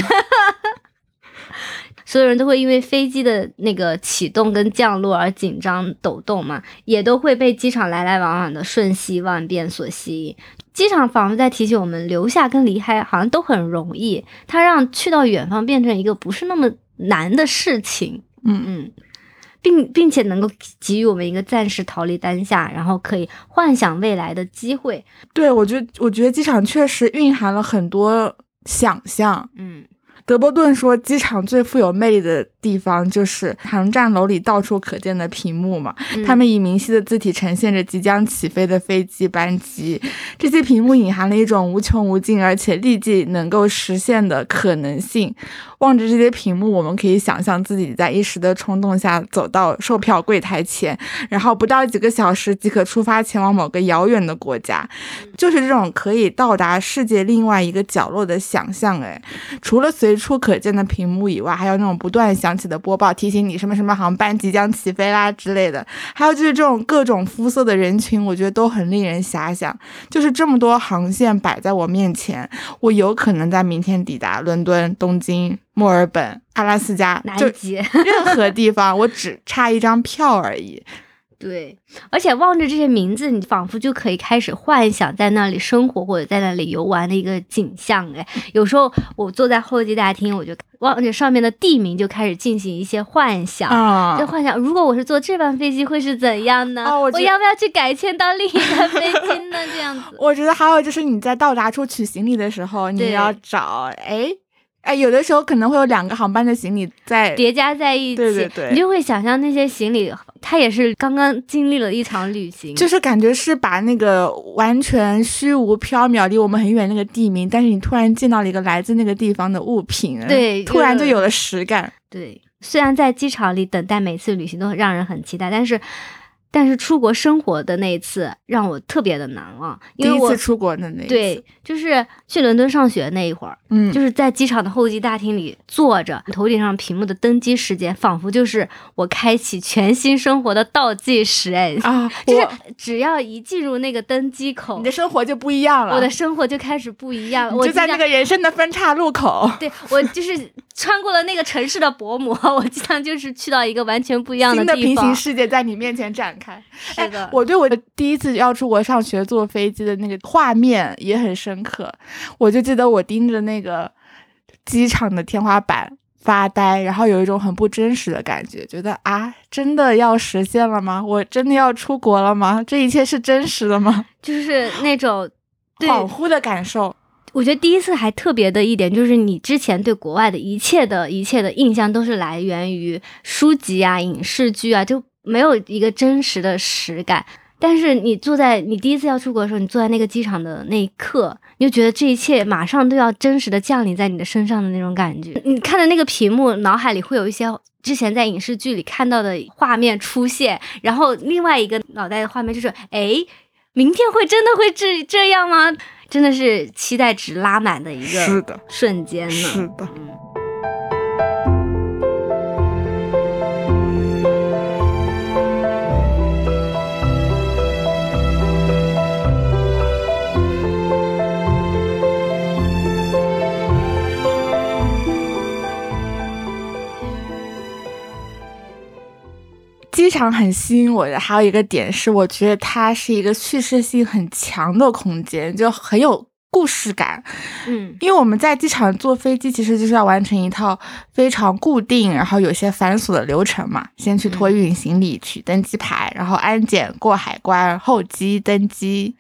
所有人都会因为飞机的那个启动跟降落而紧张抖动嘛，也都会被机场来来往往的瞬息万变所吸引。机场仿佛在提醒我们，留下跟离开好像都很容易，它让去到远方变成一个不是那么难的事情。嗯嗯，并并且能够给予我们一个暂时逃离当下，然后可以幻想未来的机会。对我觉得，我觉得机场确实蕴含了很多想象。嗯。德波顿说，机场最富有魅力的地方就是航站楼里到处可见的屏幕嘛，他们以明晰的字体呈现着即将起飞的飞机班机，这些屏幕隐含了一种无穷无尽而且立即能够实现的可能性。望着这些屏幕，我们可以想象自己在一时的冲动下走到售票柜台前，然后不到几个小时即可出发前往某个遥远的国家，就是这种可以到达世界另外一个角落的想象。哎，除了随处可见的屏幕以外，还有那种不断响起的播报，提醒你什么什么航班即将起飞啦之类的。还有就是这种各种肤色的人群，我觉得都很令人遐想。就是这么多航线摆在我面前，我有可能在明天抵达伦敦、东京。墨尔本、阿拉斯加，就任何地方，我只差一张票而已。对，而且望着这些名字，你仿佛就可以开始幻想在那里生活或者在那里游玩的一个景象。哎，有时候我坐在候机大厅，我就望着上面的地名，就开始进行一些幻想。就幻想，如果我是坐这班飞机，会是怎样呢？我要不要去改签到另一班飞机呢？这样子。我觉得还有就是你在到达处取行李的时候，你要找哎。哎，有的时候可能会有两个航班的行李在叠加在一起，对对对，你就会想象那些行李，它也是刚刚经历了一场旅行，就是感觉是把那个完全虚无缥缈、离我们很远那个地名，但是你突然见到了一个来自那个地方的物品，对，突然就有了实感。对，虽然在机场里等待每次旅行都让人很期待，但是。但是出国生活的那一次让我特别的难忘，因为我第一次出国的那对，就是去伦敦上学那一会儿，嗯，就是在机场的候机大厅里坐着，头顶上屏幕的登机时间，仿佛就是我开启全新生活的倒计时，哎啊，就是只要一进入那个登机口，你的生活就不一样了，我的生活就开始不一样了，我就在那个人生的分岔路口，对我就是穿过了那个城市的薄膜，我经常就是去到一个完全不一样的地方，平行世界在你面前展开，是的。我对我的第一次要出国上学坐飞机的那个画面也很深刻，我就记得我盯着那个机场的天花板发呆，然后有一种很不真实的感觉，觉得啊，真的要实现了吗？我真的要出国了吗？这一切是真实的吗？就是那种恍惚的感受。我觉得第一次还特别的一点，就是你之前对国外的一切的一切的印象都是来源于书籍啊、影视剧啊，就。没有一个真实的实感，但是你坐在你第一次要出国的时候，你坐在那个机场的那一刻，你就觉得这一切马上都要真实的降临在你的身上的那种感觉。你看的那个屏幕，脑海里会有一些之前在影视剧里看到的画面出现，然后另外一个脑袋的画面就是，哎，明天会真的会这这样吗？真的是期待值拉满的一个瞬间呢。是的。机常很吸引我的，还有一个点是，我觉得它是一个叙事性很强的空间，就很有。故事感，嗯，因为我们在机场坐飞机，其实就是要完成一套非常固定，然后有些繁琐的流程嘛。先去托运行李、取登机牌，然后安检、过海关、候机、登机。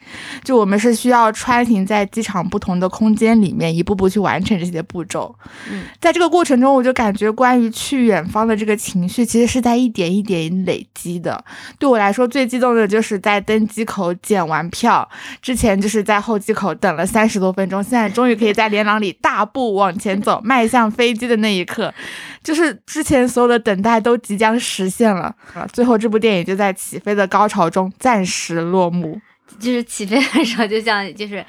就我们是需要穿行在机场不同的空间里面，一步步去完成这些步骤。嗯，在这个过程中，我就感觉关于去远方的这个情绪，其实是在一点一点累积的。对我来说，最激动的就是在登机口检完票之前，就是在候机口等了三。三十多分钟，现在终于可以在连廊里大步往前走，迈向飞机的那一刻，就是之前所有的等待都即将实现了啊！最后这部电影就在起飞的高潮中暂时落幕，就是起飞的时候，就像就是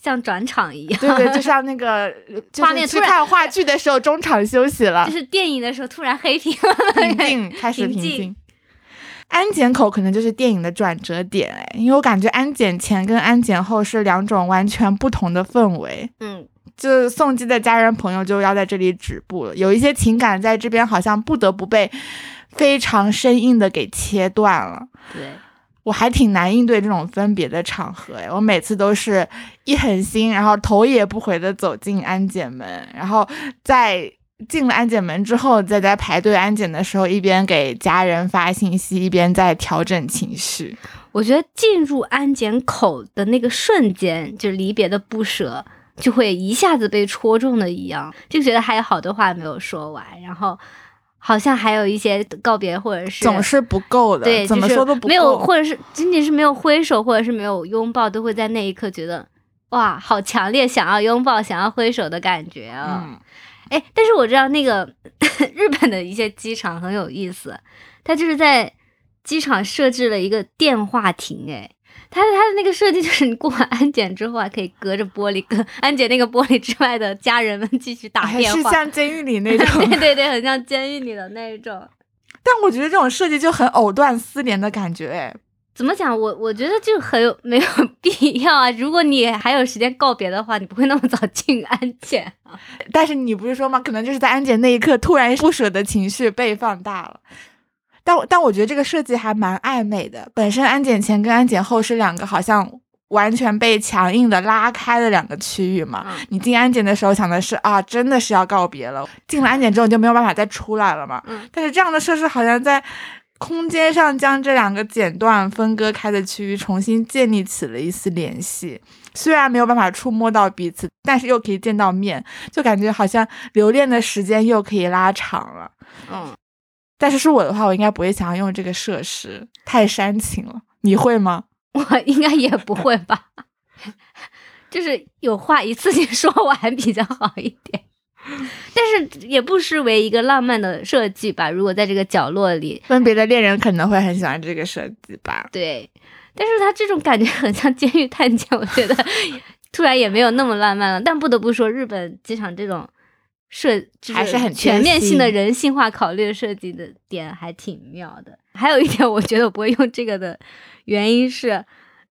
像转场一样，对对，就 像那个画面去看话剧的时候中场休息了，就是电影的时候突然黑屏，平静 开始平静。安检口可能就是电影的转折点，哎，因为我感觉安检前跟安检后是两种完全不同的氛围。嗯，就送机的家人朋友就要在这里止步了，有一些情感在这边好像不得不被非常生硬的给切断了。对，我还挺难应对这种分别的场合，哎，我每次都是一狠心，然后头也不回的走进安检门，然后在。进了安检门之后，再在排队安检的时候，一边给家人发信息，一边在调整情绪。我觉得进入安检口的那个瞬间，就离别的不舍，就会一下子被戳中的一样，就觉得还有好多话没有说完，然后好像还有一些告别，或者是总是不够的，对，怎么说都不够没有，或者是仅仅是没有挥手，或者是没有拥抱，都会在那一刻觉得哇，好强烈想要拥抱、想要挥手的感觉啊。哎，但是我知道那个 日本的一些机场很有意思，它就是在机场设置了一个电话亭。哎，它的它的那个设计就是你过完安检之后，还可以隔着玻璃跟安检那个玻璃之外的家人们继续打电话，是像监狱里那 种，对对对，很像监狱里的那一种。但我觉得这种设计就很藕断丝连的感觉，哎。怎么讲？我我觉得就很有没有 必要啊！如果你还有时间告别的话，你不会那么早进安检啊。但是你不是说吗？可能就是在安检那一刻，突然不舍的情绪被放大了。但但我觉得这个设计还蛮暧昧的。本身安检前跟安检后是两个好像完全被强硬的拉开的两个区域嘛。你进安检的时候想的是啊，真的是要告别了。进了安检之后你就没有办法再出来了嘛。但是这样的设施好像在。空间上将这两个剪断、分割开的区域重新建立起了一丝联系，虽然没有办法触摸到彼此，但是又可以见到面，就感觉好像留恋的时间又可以拉长了。嗯，但是是我的话，我应该不会想要用这个设施，太煽情了。你会吗？我应该也不会吧，就是有话一次性说完比较好一点。但是也不失为一个浪漫的设计吧。如果在这个角落里，分别的恋人可能会很喜欢这个设计吧。对，但是他这种感觉很像监狱探监，我觉得 突然也没有那么浪漫了。但不得不说，日本机场这种设还是很全面性的人性化考虑设计的点还挺妙的。还有一点，我觉得我不会用这个的原因是。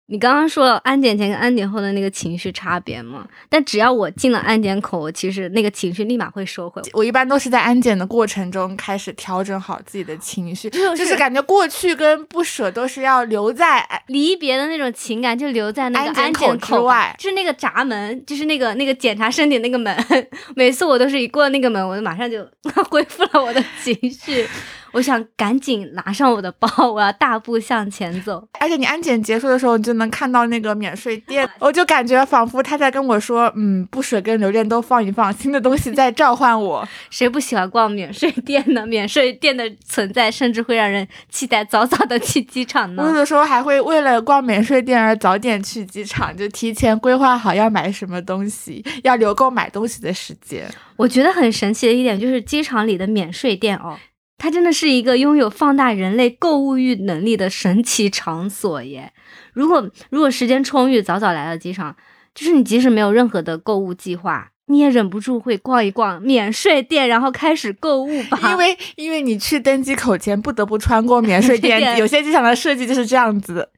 你刚刚说安检前跟安检后的那个情绪差别嘛？但只要我进了安检口，我其实那个情绪立马会收回。我一般都是在安检的过程中开始调整好自己的情绪，就是感觉过去跟不舍都是要留在离别的那种情感，就留在那个安检口之外，就是那个闸门，就是那个那个检查身体那个门。每次我都是一过那个门，我就马上就 恢复了我的情绪。我想赶紧拿上我的包，我要大步向前走。而且你安检结束的时候，你就能看到那个免税店，我就感觉仿佛他在跟我说：“嗯，不舍跟留恋都放一放，新的东西在召唤我。”谁不喜欢逛免税店呢？免税店的存在，甚至会让人期待早早的去机场呢。我有的时候还会为了逛免税店而早点去机场，就提前规划好要买什么东西，要留够买东西的时间。我觉得很神奇的一点就是机场里的免税店哦。它真的是一个拥有放大人类购物欲能力的神奇场所耶！如果如果时间充裕，早早来到机场，就是你即使没有任何的购物计划，你也忍不住会逛一逛免税店，然后开始购物吧。因为因为你去登机口前不得不穿过免税店，有些机场的设计就是这样子。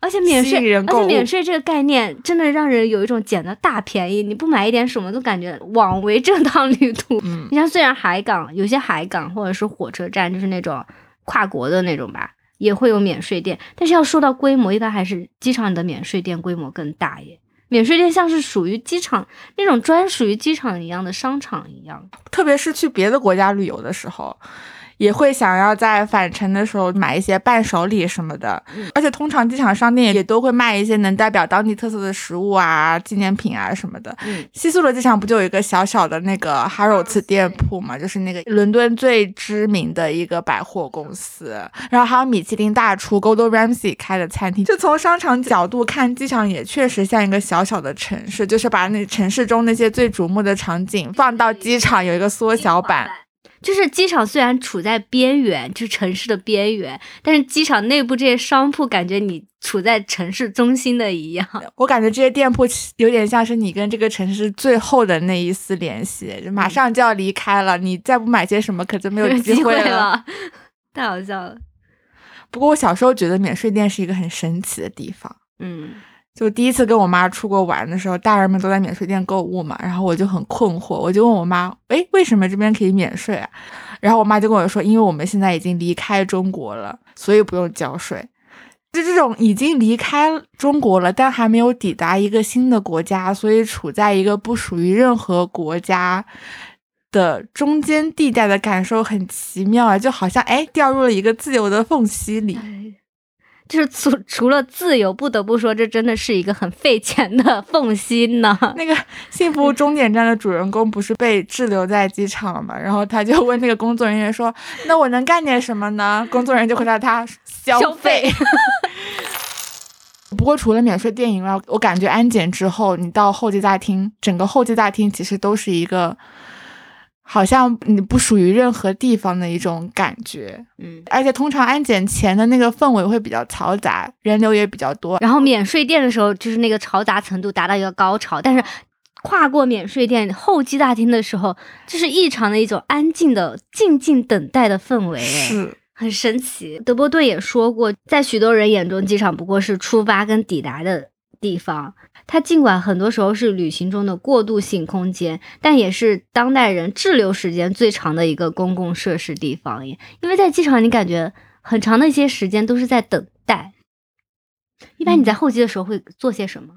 而且免税，而且免税这个概念真的让人有一种捡了大便宜，你不买一点什么都感觉枉为这趟旅途。你像虽然海港有些海港或者是火车站，就是那种跨国的那种吧，也会有免税店，但是要说到规模，一般还是机场的免税店规模更大耶。免税店像是属于机场那种专属于机场一样的商场一样，特别是去别的国家旅游的时候。也会想要在返程的时候买一些伴手礼什么的，而且通常机场商店也都会卖一些能代表当地特色的食物啊、纪念品啊什么的。西苏罗机场不就有一个小小的那个 Harrods 店铺嘛，就是那个伦敦最知名的一个百货公司，然后还有米其林大厨 Gordon Ramsay 开的餐厅。就从商场角度看，机场也确实像一个小小的城市，就是把那城市中那些最瞩目的场景放到机场有一个缩小版。就是机场虽然处在边缘，就是城市的边缘，但是机场内部这些商铺感觉你处在城市中心的一样。我感觉这些店铺有点像是你跟这个城市最后的那一丝联系，就马上就要离开了，你再不买些什么，可就没有机会了。太好笑了。不过我小时候觉得免税店是一个很神奇的地方。嗯。就第一次跟我妈出国玩的时候，大人们都在免税店购物嘛，然后我就很困惑，我就问我妈，哎，为什么这边可以免税啊？然后我妈就跟我说，因为我们现在已经离开中国了，所以不用交税。就这种已经离开中国了，但还没有抵达一个新的国家，所以处在一个不属于任何国家的中间地带的感受很奇妙啊，就好像哎掉入了一个自由的缝隙里。就是除 除了自由，不得不说，这真的是一个很费钱的 缝隙呢。那个幸福终点站的主人公不是被滞留在机场了吗？然后他就问那个工作人员说：“那我能干点什么呢？”工作人员就回答他：“消费。”不过除了免税店以外，我感觉安检之后，你到候机大厅，整个候机大厅其实都是一个。好像你不属于任何地方的一种感觉，嗯，而且通常安检前的那个氛围会比较嘈杂，人流也比较多。然后免税店的时候，就是那个嘈杂程度达到一个高潮，但是跨过免税店候机大厅的时候，就是异常的一种安静的、静静等待的氛围，是很神奇。德波顿也说过，在许多人眼中，机场不过是出发跟抵达的地方。它尽管很多时候是旅行中的过渡性空间，但也是当代人滞留时间最长的一个公共设施地方。耶，因为在机场，你感觉很长的一些时间都是在等待。一般你在候机的时候会做些什么？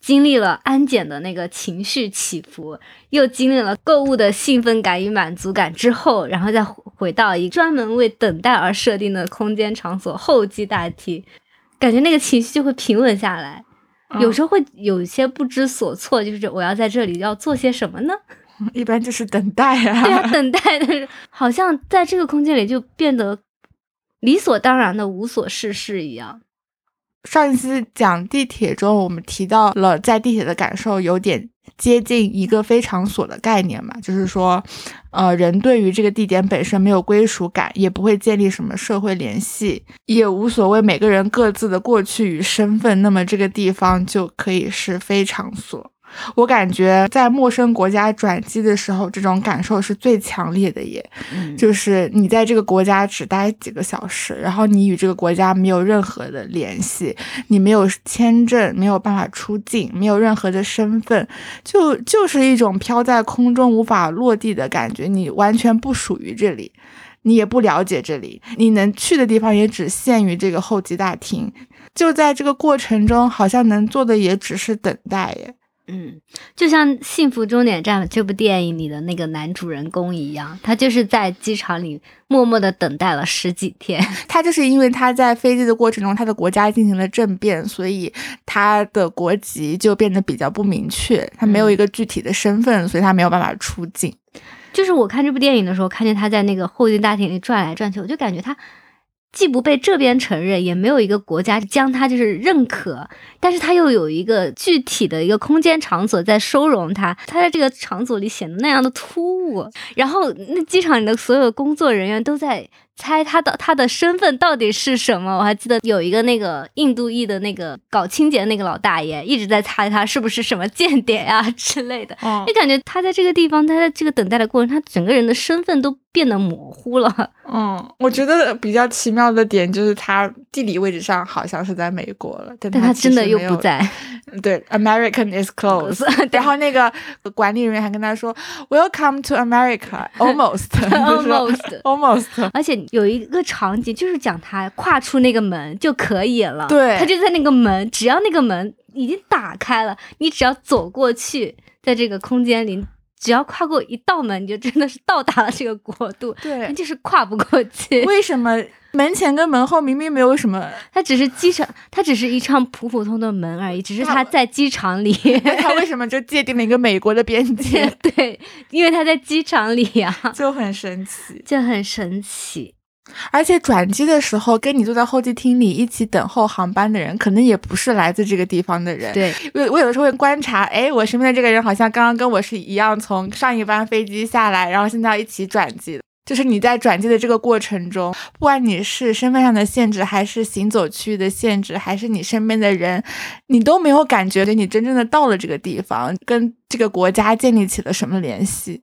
经历了安检的那个情绪起伏，又经历了购物的兴奋感与满足感之后，然后再回到一专门为等待而设定的空间场所候机大厅，感觉那个情绪就会平稳下来。有时候会有一些不知所措，就是我要在这里要做些什么呢？一般就是等待啊。对啊，等待的，好像在这个空间里就变得理所当然的无所事事一样。上一次讲地铁中，我们提到了在地铁的感受有点接近一个非常所的概念嘛，就是说，呃，人对于这个地点本身没有归属感，也不会建立什么社会联系，也无所谓每个人各自的过去与身份，那么这个地方就可以是非常所。我感觉在陌生国家转机的时候，这种感受是最强烈的耶。就是你在这个国家只待几个小时，然后你与这个国家没有任何的联系，你没有签证，没有办法出境，没有任何的身份，就就是一种飘在空中无法落地的感觉。你完全不属于这里，你也不了解这里，你能去的地方也只限于这个候机大厅。就在这个过程中，好像能做的也只是等待耶。嗯，就像《幸福终点站》这部电影里的那个男主人公一样，他就是在机场里默默的等待了十几天。他就是因为他在飞机的过程中，他的国家进行了政变，所以他的国籍就变得比较不明确，他没有一个具体的身份，所以他没有办法出境。就是我看这部电影的时候，看见他在那个候机大厅里转来转去，我就感觉他。既不被这边承认，也没有一个国家将他就是认可，但是他又有一个具体的一个空间场所在收容他，他在这个场所里显得那样的突兀，然后那机场里的所有工作人员都在。猜他的他的身份到底是什么？我还记得有一个那个印度裔的那个搞清洁那个老大爷一直在猜他是不是什么间谍啊 之类的。你感觉他在这个地方，他在这个等待的过程，他整个人的身份都变得模糊了。嗯，我觉得比较奇妙的点就是它地理位置上好像是在美国了，但它真的又不在。对，American is close。然后那个管理人员还跟他说，Welcome to America。Almost，almost，almost。而且。有一个场景就是讲他跨出那个门就可以了，对他就在那个门，只要那个门已经打开了，你只要走过去，在这个空间里，只要跨过一道门，你就真的是到达了这个国度，对，就是跨不过去。为什么门前跟门后明明没有什么？它只是机场，它只是一扇普普通的门而已，只是它在机场里。它为什么就界定了一个美国的边界？对，因为它在机场里呀，就很神奇，就很神奇。而且转机的时候，跟你坐在候机厅里一起等候航班的人，可能也不是来自这个地方的人。对，我我有的时候会观察，哎，我身边的这个人好像刚刚跟我是一样，从上一班飞机下来，然后现在要一起转机的。就是你在转机的这个过程中，不管你是身份上的限制，还是行走区域的限制，还是你身边的人，你都没有感觉你真正的到了这个地方，跟这个国家建立起了什么联系。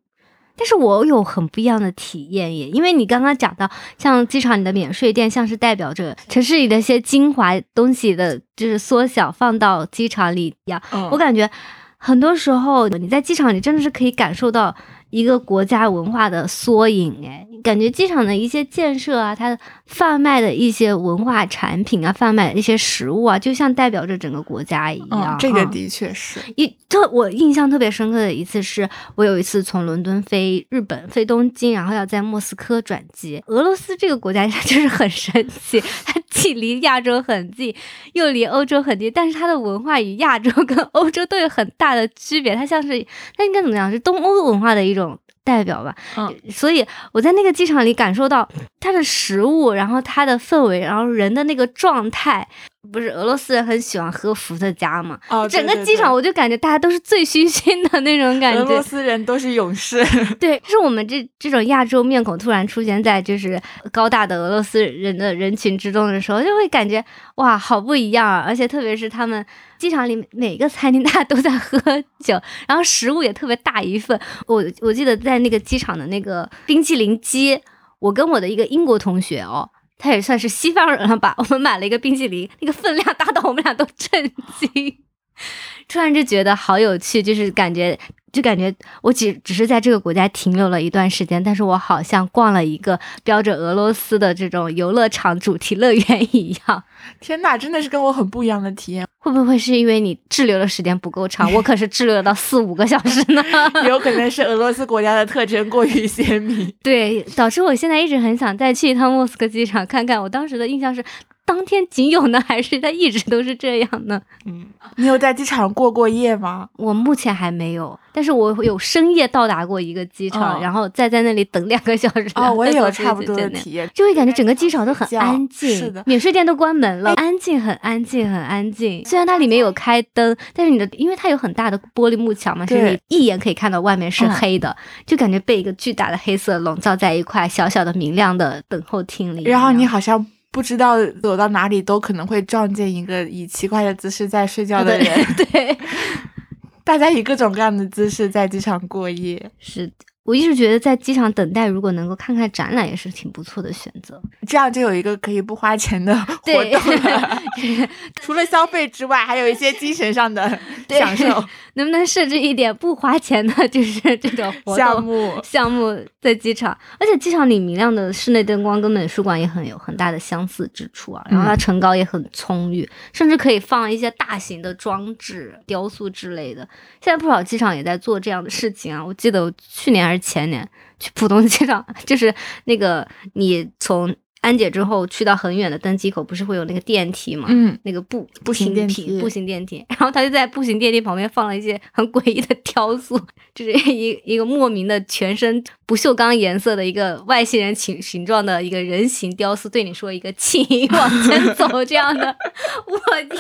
但是我有很不一样的体验耶，因为你刚刚讲到，像机场里的免税店，像是代表着城市里的一些精华东西的，就是缩小放到机场里一样。我感觉很多时候你在机场里真的是可以感受到。一个国家文化的缩影，哎，感觉机场的一些建设啊，它贩卖的一些文化产品啊，贩卖的一些食物啊，就像代表着整个国家一样。这个的确是一特我印象特别深刻的一次，是我有一次从伦敦飞日本飞东京，然后要在莫斯科转机。俄罗斯这个国家它就是很神奇，它既离亚洲很近，又离欧洲很近，但是它的文化与亚洲跟欧洲都有很大的区别。它像是它应该怎么讲？是东欧文化的一种。代表吧，嗯，所以我在那个机场里感受到它的食物，然后它的氛围，然后人的那个状态。不是俄罗斯人很喜欢喝伏特加嘛？哦，整个机场我就感觉大家都是醉醺醺的那种感觉。俄罗斯人都是勇士。对，是我们这这种亚洲面孔突然出现在就是高大的俄罗斯人的人群之中的时候，就会感觉哇，好不一样啊！而且特别是他们机场里每个餐厅 大家都在喝酒，然后食物也特别大一份。我我记得在那个机场的那个冰淇淋机，我跟我的一个英国同学哦。他也算是西方人了吧？我们买了一个冰淇淋，那个分量大到我们俩都震惊，突然就觉得好有趣，就是感觉。就感觉我只只是在这个国家停留了一段时间，但是我好像逛了一个标着俄罗斯的这种游乐场主题乐园一样。天呐，真的是跟我很不一样的体验。会不会是因为你滞留的时间不够长？我可是滞留到四五个小时呢。有可能是俄罗斯国家的特征过于鲜明，对，导致我现在一直很想再去一趟莫斯科机场看看。我当时的印象是，当天仅有呢，还是它一直都是这样呢？嗯，你有在机场过过夜吗？我目前还没有，但是我有深夜到达过一个机场，然后再在那里等两个小时。哦，我也有差不多的体验，就会感觉整个机场都很安静，是的，免税店都关门了，安静，很安静，很安静。虽然它里面有开灯，但是你的，因为它有很大的玻璃幕墙嘛，所以你一眼可以看到外面是黑的，就感觉被一个巨大的黑色笼罩在一块小小的明亮的等候厅里。然后你好像。不知道走到哪里都可能会撞见一个以奇怪的姿势在睡觉的人。对，大家以各种各样的姿势在机场过夜。是的。我一直觉得在机场等待，如果能够看看展览，也是挺不错的选择。这样就有一个可以不花钱的活动了。除了消费之外，还有一些精神上的享受。能不能设置一点不花钱的，就是这种项目项目在机场？而且机场里明亮的室内灯光跟美术馆也很有很大的相似之处啊。然后它层高也很充裕，甚至可以放一些大型的装置、雕塑之类的。现在不少机场也在做这样的事情啊。我记得去年还是前年去浦东机场，就是那个你从。安检之后去到很远的登机口，不是会有那个电梯吗？嗯，那个步步行电梯，步行电梯。然后他就在步行电梯旁边放了一些很诡异的雕塑，就是 一一个莫名的全身不锈钢颜色的一个外星人形形状的一个人形雕塑，对你说一个请往前走这样的。我的，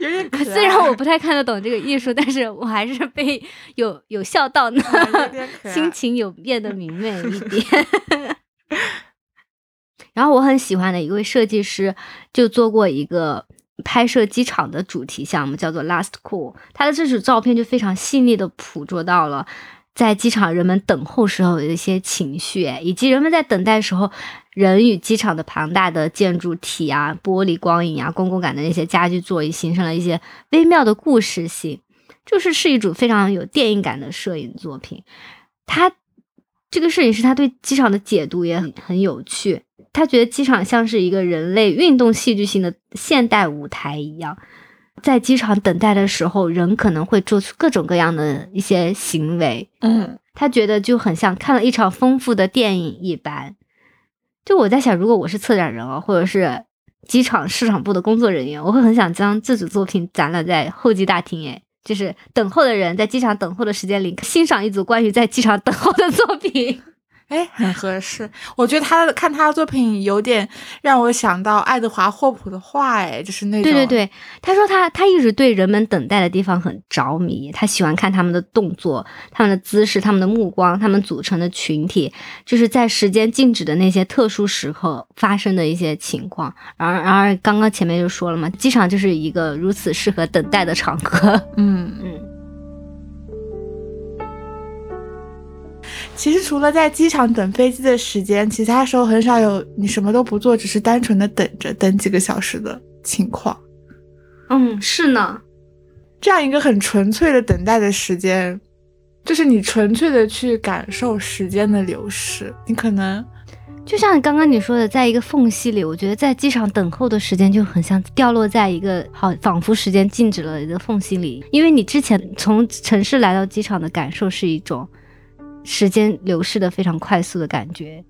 有点虽然我不太看得懂这个艺术，但是我还是被有有笑到呢，心情有变得明媚一点。然后我很喜欢的一位设计师就做过一个拍摄机场的主题项目，叫做 Last Call。他的这组照片就非常细腻的捕捉到了在机场人们等候时候的一些情绪，以及人们在等待时候人与机场的庞大的建筑体啊、玻璃光影啊、公共感的那些家具座椅，形成了一些微妙的故事性，就是是一组非常有电影感的摄影作品。他。这个摄影师他对机场的解读也很很有趣，他觉得机场像是一个人类运动戏剧性的现代舞台一样，在机场等待的时候，人可能会做出各种各样的一些行为。嗯，他觉得就很像看了一场丰富的电影一般。就我在想，如果我是策展人哦，或者是机场市场部的工作人员，我会很想将这组作品展览在候机大厅。诶，就是等候的人在机场等候的时间里，欣赏一组关于在机场等候的作品。哎，很合适。我觉得他的看他的作品有点让我想到爱德华霍普的画，哎，就是那种。对对对，他说他他一直对人们等待的地方很着迷，他喜欢看他们的动作、他们的姿势、他们的目光、他们组成的群体，就是在时间静止的那些特殊时刻发生的一些情况。然而，然而刚刚前面就说了嘛，机场就是一个如此适合等待的场合。嗯 嗯。其实除了在机场等飞机的时间，其他时候很少有你什么都不做，只是单纯的等着等几个小时的情况。嗯，是呢，这样一个很纯粹的等待的时间，就是你纯粹的去感受时间的流逝。你可能就像刚刚你说的，在一个缝隙里，我觉得在机场等候的时间就很像掉落在一个好仿佛时间静止了一个缝隙里，因为你之前从城市来到机场的感受是一种。时间流逝的非常快速的感觉，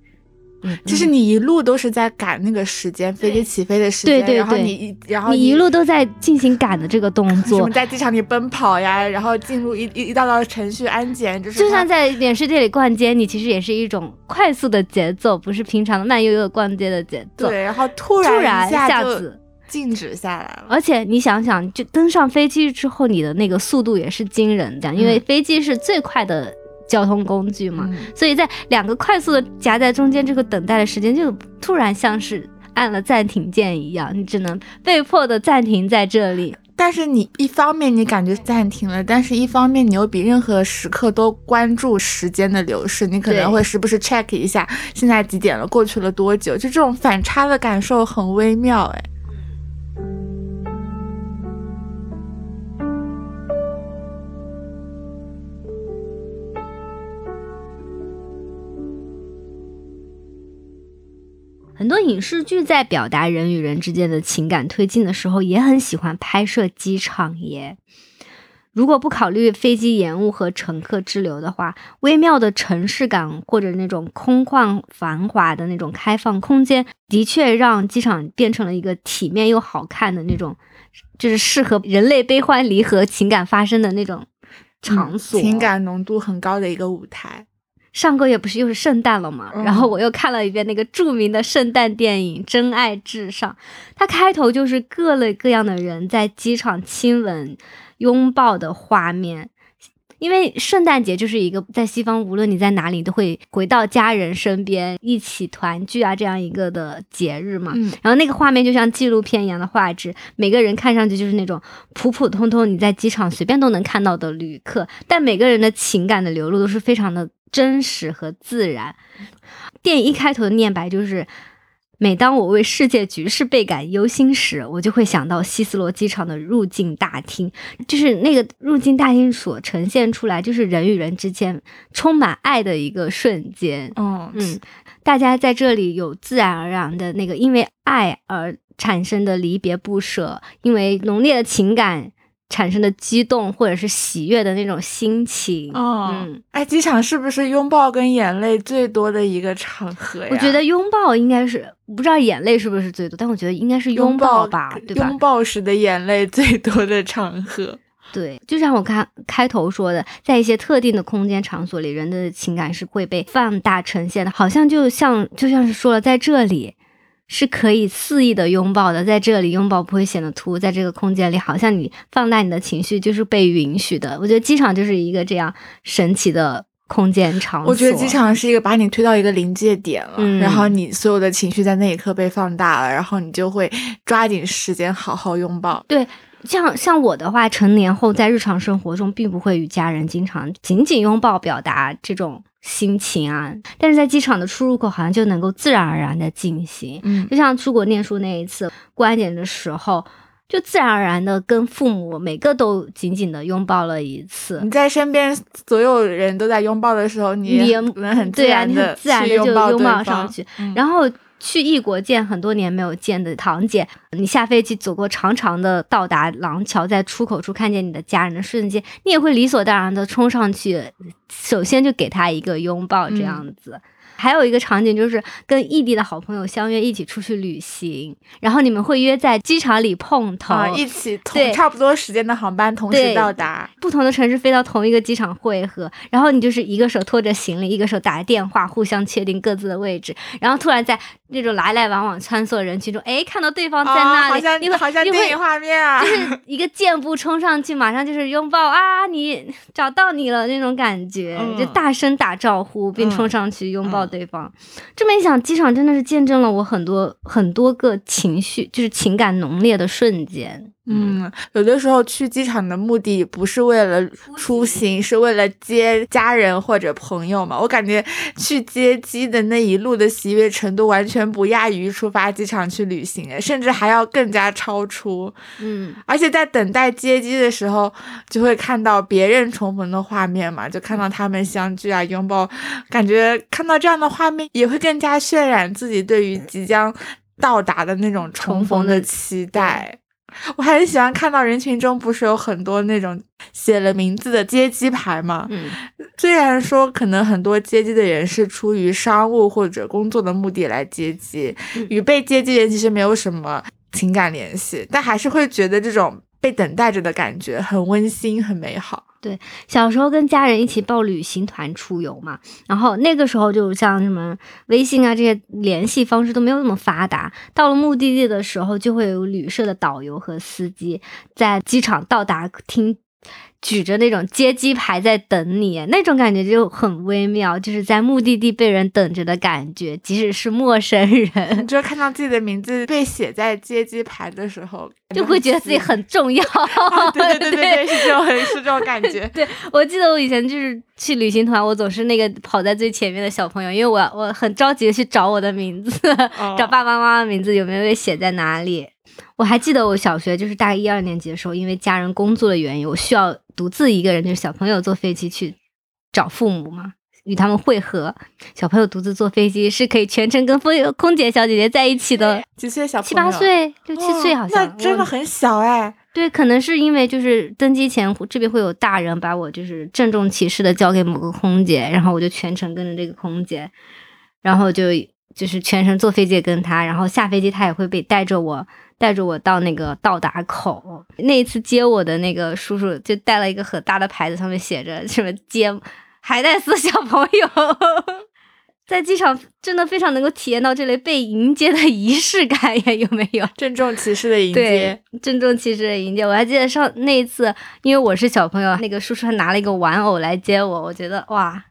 就是你一路都是在赶那个时间，飞机起飞的时间，对对对，然后你然后你一路都在进行赶的这个动作，在机场里奔跑呀，然后进入一一一道道程序安检，就是就像在免税店里逛街，你其实也是一种快速的节奏，不是平常的慢悠悠逛街的节奏。对，然后突然一下子静止下来了，而且你想想，就登上飞机之后，你的那个速度也是惊人的，因为飞机是最快的。交通工具嘛，所以在两个快速的夹在中间这个等待的时间，就突然像是按了暂停键一样，你只能被迫的暂停在这里。但是你一方面你感觉暂停了，但是一方面你又比任何时刻都关注时间的流逝，你可能会时不时 check 一下现在几点了，过去了多久，就这种反差的感受很微妙，哎。很多影视剧在表达人与人之间的情感推进的时候，也很喜欢拍摄机场耶。如果不考虑飞机延误和乘客滞留的话，微妙的城市感或者那种空旷繁华的那种开放空间，的确让机场变成了一个体面又好看的那种，就是适合人类悲欢离合情感发生的那种场所，情感浓度很高的一个舞台。上个月不是又是圣诞了吗？然后我又看了一遍那个著名的圣诞电影《真爱至上》，它开头就是各类各样的人在机场亲吻。拥抱的画面，因为圣诞节就是一个在西方，无论你在哪里都会回到家人身边一起团聚啊，这样一个的节日嘛。嗯，然后那个画面就像纪录片一样的画质，每个人看上去就是那种普普通通，你在机场随便都能看到的旅客，但每个人的情感的流露都是非常的真实和自然。电影一开头的念白就是。每当我为世界局势倍感忧心时，我就会想到希斯罗机场的入境大厅，就是那个入境大厅所呈现出来，就是人与人之间充满爱的一个瞬间。嗯嗯，大家在这里有自然而然的那个因为爱而产生的离别不舍，因为浓烈的情感。产生的激动或者是喜悦的那种心情，嗯，哎，机场是不是拥抱跟眼泪最多的一个场合呀？我觉得拥抱应该是，不知道眼泪是不是最多，但我觉得应该是拥抱吧，对吧？拥抱时的眼泪最多的场合，对，就像我看开头说的，在一些特定的空间场所里，人的情感是会被放大呈现的，好像就像就像是说了，在这里。是可以肆意的拥抱的，在这里拥抱不会显得突兀，在这个空间里，好像你放大你的情绪就是被允许的。我觉得机场就是一个这样神奇的空间场所。我觉得机场是一个把你推到一个临界点了，然后你所有的情绪在那一刻被放大了，然后你就会抓紧时间好好拥抱。对。像像我的话，成年后在日常生活中并不会与家人经常紧紧拥抱表达这种心情啊，但是在机场的出入口好像就能够自然而然的进行。嗯，就像出国念书那一次过安检的时候，就自然而然的跟父母每个都紧紧的拥抱了一次。你在身边所有人都在拥抱的时候，你也能很自然的自然的就拥抱上去，然后。去异国见很多年没有见的堂姐，你下飞机走过长长的到达廊桥，在出口处看见你的家人的瞬间，你也会理所当然的冲上去，首先就给他一个拥抱，这样子。还有一个场景就是跟异地的好朋友相约一起出去旅行，然后你们会约在机场里碰头，一起同差不多时间的航班同时到达，不同的城市飞到同一个机场汇合，然后你就是一个手拖着行李，一个手打着电话，互相确定各自的位置，然后突然在那种来来往往穿梭人群中，哎，看到对方在那里，你会好像电影画面啊，就是一个箭步冲上去，马上就是拥抱啊，你找到你了那种感觉，就大声打招呼并冲上去拥抱。对方，这么一想，机场真的是见证了我很多很多个情绪，就是情感浓烈的瞬间。嗯，有的时候去机场的目的不是为了出行，是为了接家人或者朋友嘛。我感觉去接机的那一路的喜悦程度，完全不亚于出发机场去旅行，甚至还要更加超出。嗯，而且在等待接机的时候，就会看到别人重逢的画面嘛，就看到他们相聚啊、拥抱，感觉看到这样的画面，也会更加渲染自己对于即将到达的那种重逢的期待。我还很喜欢看到人群中不是有很多那种写了名字的接机牌吗？嗯，虽然说可能很多接机的人是出于商务或者工作的目的来接机，与被接机人其实没有什么情感联系，但还是会觉得这种被等待着的感觉很温馨、很美好。对，小时候跟家人一起报旅行团出游嘛，然后那个时候就像什么微信啊这些联系方式都没有那么发达，到了目的地的时候，就会有旅社的导游和司机在机场到达厅。举着那种接机牌在等你，那种感觉就很微妙，就是在目的地被人等着的感觉，即使是陌生人，就看到自己的名字被写在接机牌的时候，就会觉得自己很重要。对对 对对对，是这种是这种感觉。对我记得我以前就是去旅行团，我总是那个跑在最前面的小朋友，因为我我很着急的去找我的名字，找爸爸妈妈的名字有没有被写在哪里。我还记得我小学就是大概一二年级的时候，因为家人工作的原因，我需要独自一个人，就是小朋友坐飞机去找父母嘛，与他们会合。小朋友独自坐飞机是可以全程跟空空姐小姐姐在一起的。几岁小朋友？七八岁，六七岁好像。那真的很小哎。对，可能是因为就是登机前这边会有大人把我就是郑重其事的交给某个空姐，然后我就全程跟着这个空姐，然后就就是全程坐飞机跟他，然后下飞机他也会被带着我带着我到那个到达口。那一次接我的那个叔叔就带了一个很大的牌子，上面写着什么接海带丝小朋友。在机场真的非常能够体验到这类被迎接的仪式感呀，有没有？郑重其事的迎接，对郑重其事的迎接。我还记得上那一次，因为我是小朋友，那个叔叔还拿了一个玩偶来接我。我觉得哇，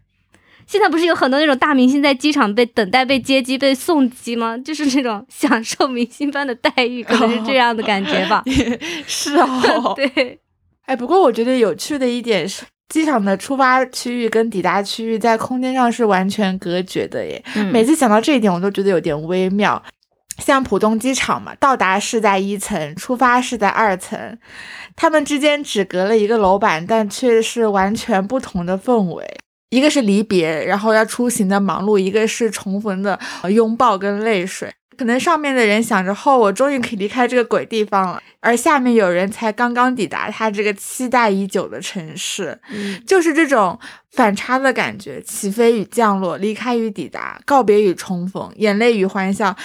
现在不是有很多那种大明星在机场被等待被接机、被送机吗？就是那种享受明星般的待遇，可能是这样的感觉吧。是哦，对。哎，不过我觉得有趣的一点是。机场的出发区域跟抵达区域在空间上是完全隔绝的耶。每次想到这一点，我都觉得有点微妙。像浦东机场嘛，到达是在一层，出发是在二层，他们之间只隔了一个楼板，但却是完全不同的氛围。一个是离别，然后要出行的忙碌；一个是重逢的拥抱跟泪水。可能上面的人想着，后我终于可以离开这个鬼地方了，而下面有人才刚刚抵达他这个期待已久的城市，就是这种反差的感觉：起飞与降落，离开与抵达，告别与重逢，眼泪与欢笑。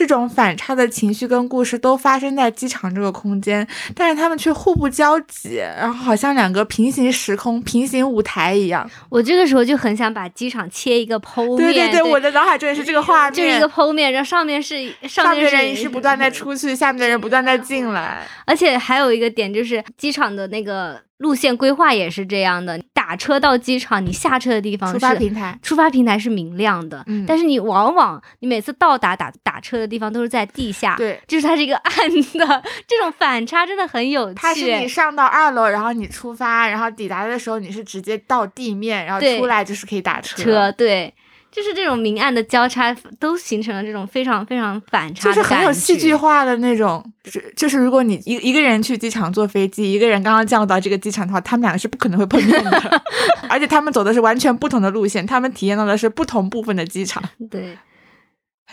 这种反差的情绪跟故事都发生在机场这个空间，但是他们却互不交集，然后好像两个平行时空、平行舞台一样。我这个时候就很想把机场切一个剖面，对对对，我的脑海中也是这个画面，就是一个剖面，然后上面是上面的人是不断在出去，下面的人不断在进来，而且还有一个点就是机场的那个。路线规划也是这样的，打车到机场，你下车的地方出发平台，出发平台是明亮的，嗯，但是你往往你每次到达打打车的地方都是在地下，对，就是它是一个暗的，这种反差真的很有趣。它是你上到二楼，然后你出发，然后抵达的时候你是直接到地面，然后出来就是可以打车，车对。就是这种明暗的交叉，都形成了这种非常非常反差，就是很有戏剧化的那种。就是就是，如果你一一个人去机场坐飞机，一个人刚刚降落到这个机场的话，他们两个是不可能会碰面的，而且他们走的是完全不同的路线，他们体验到的是不同部分的机场。对。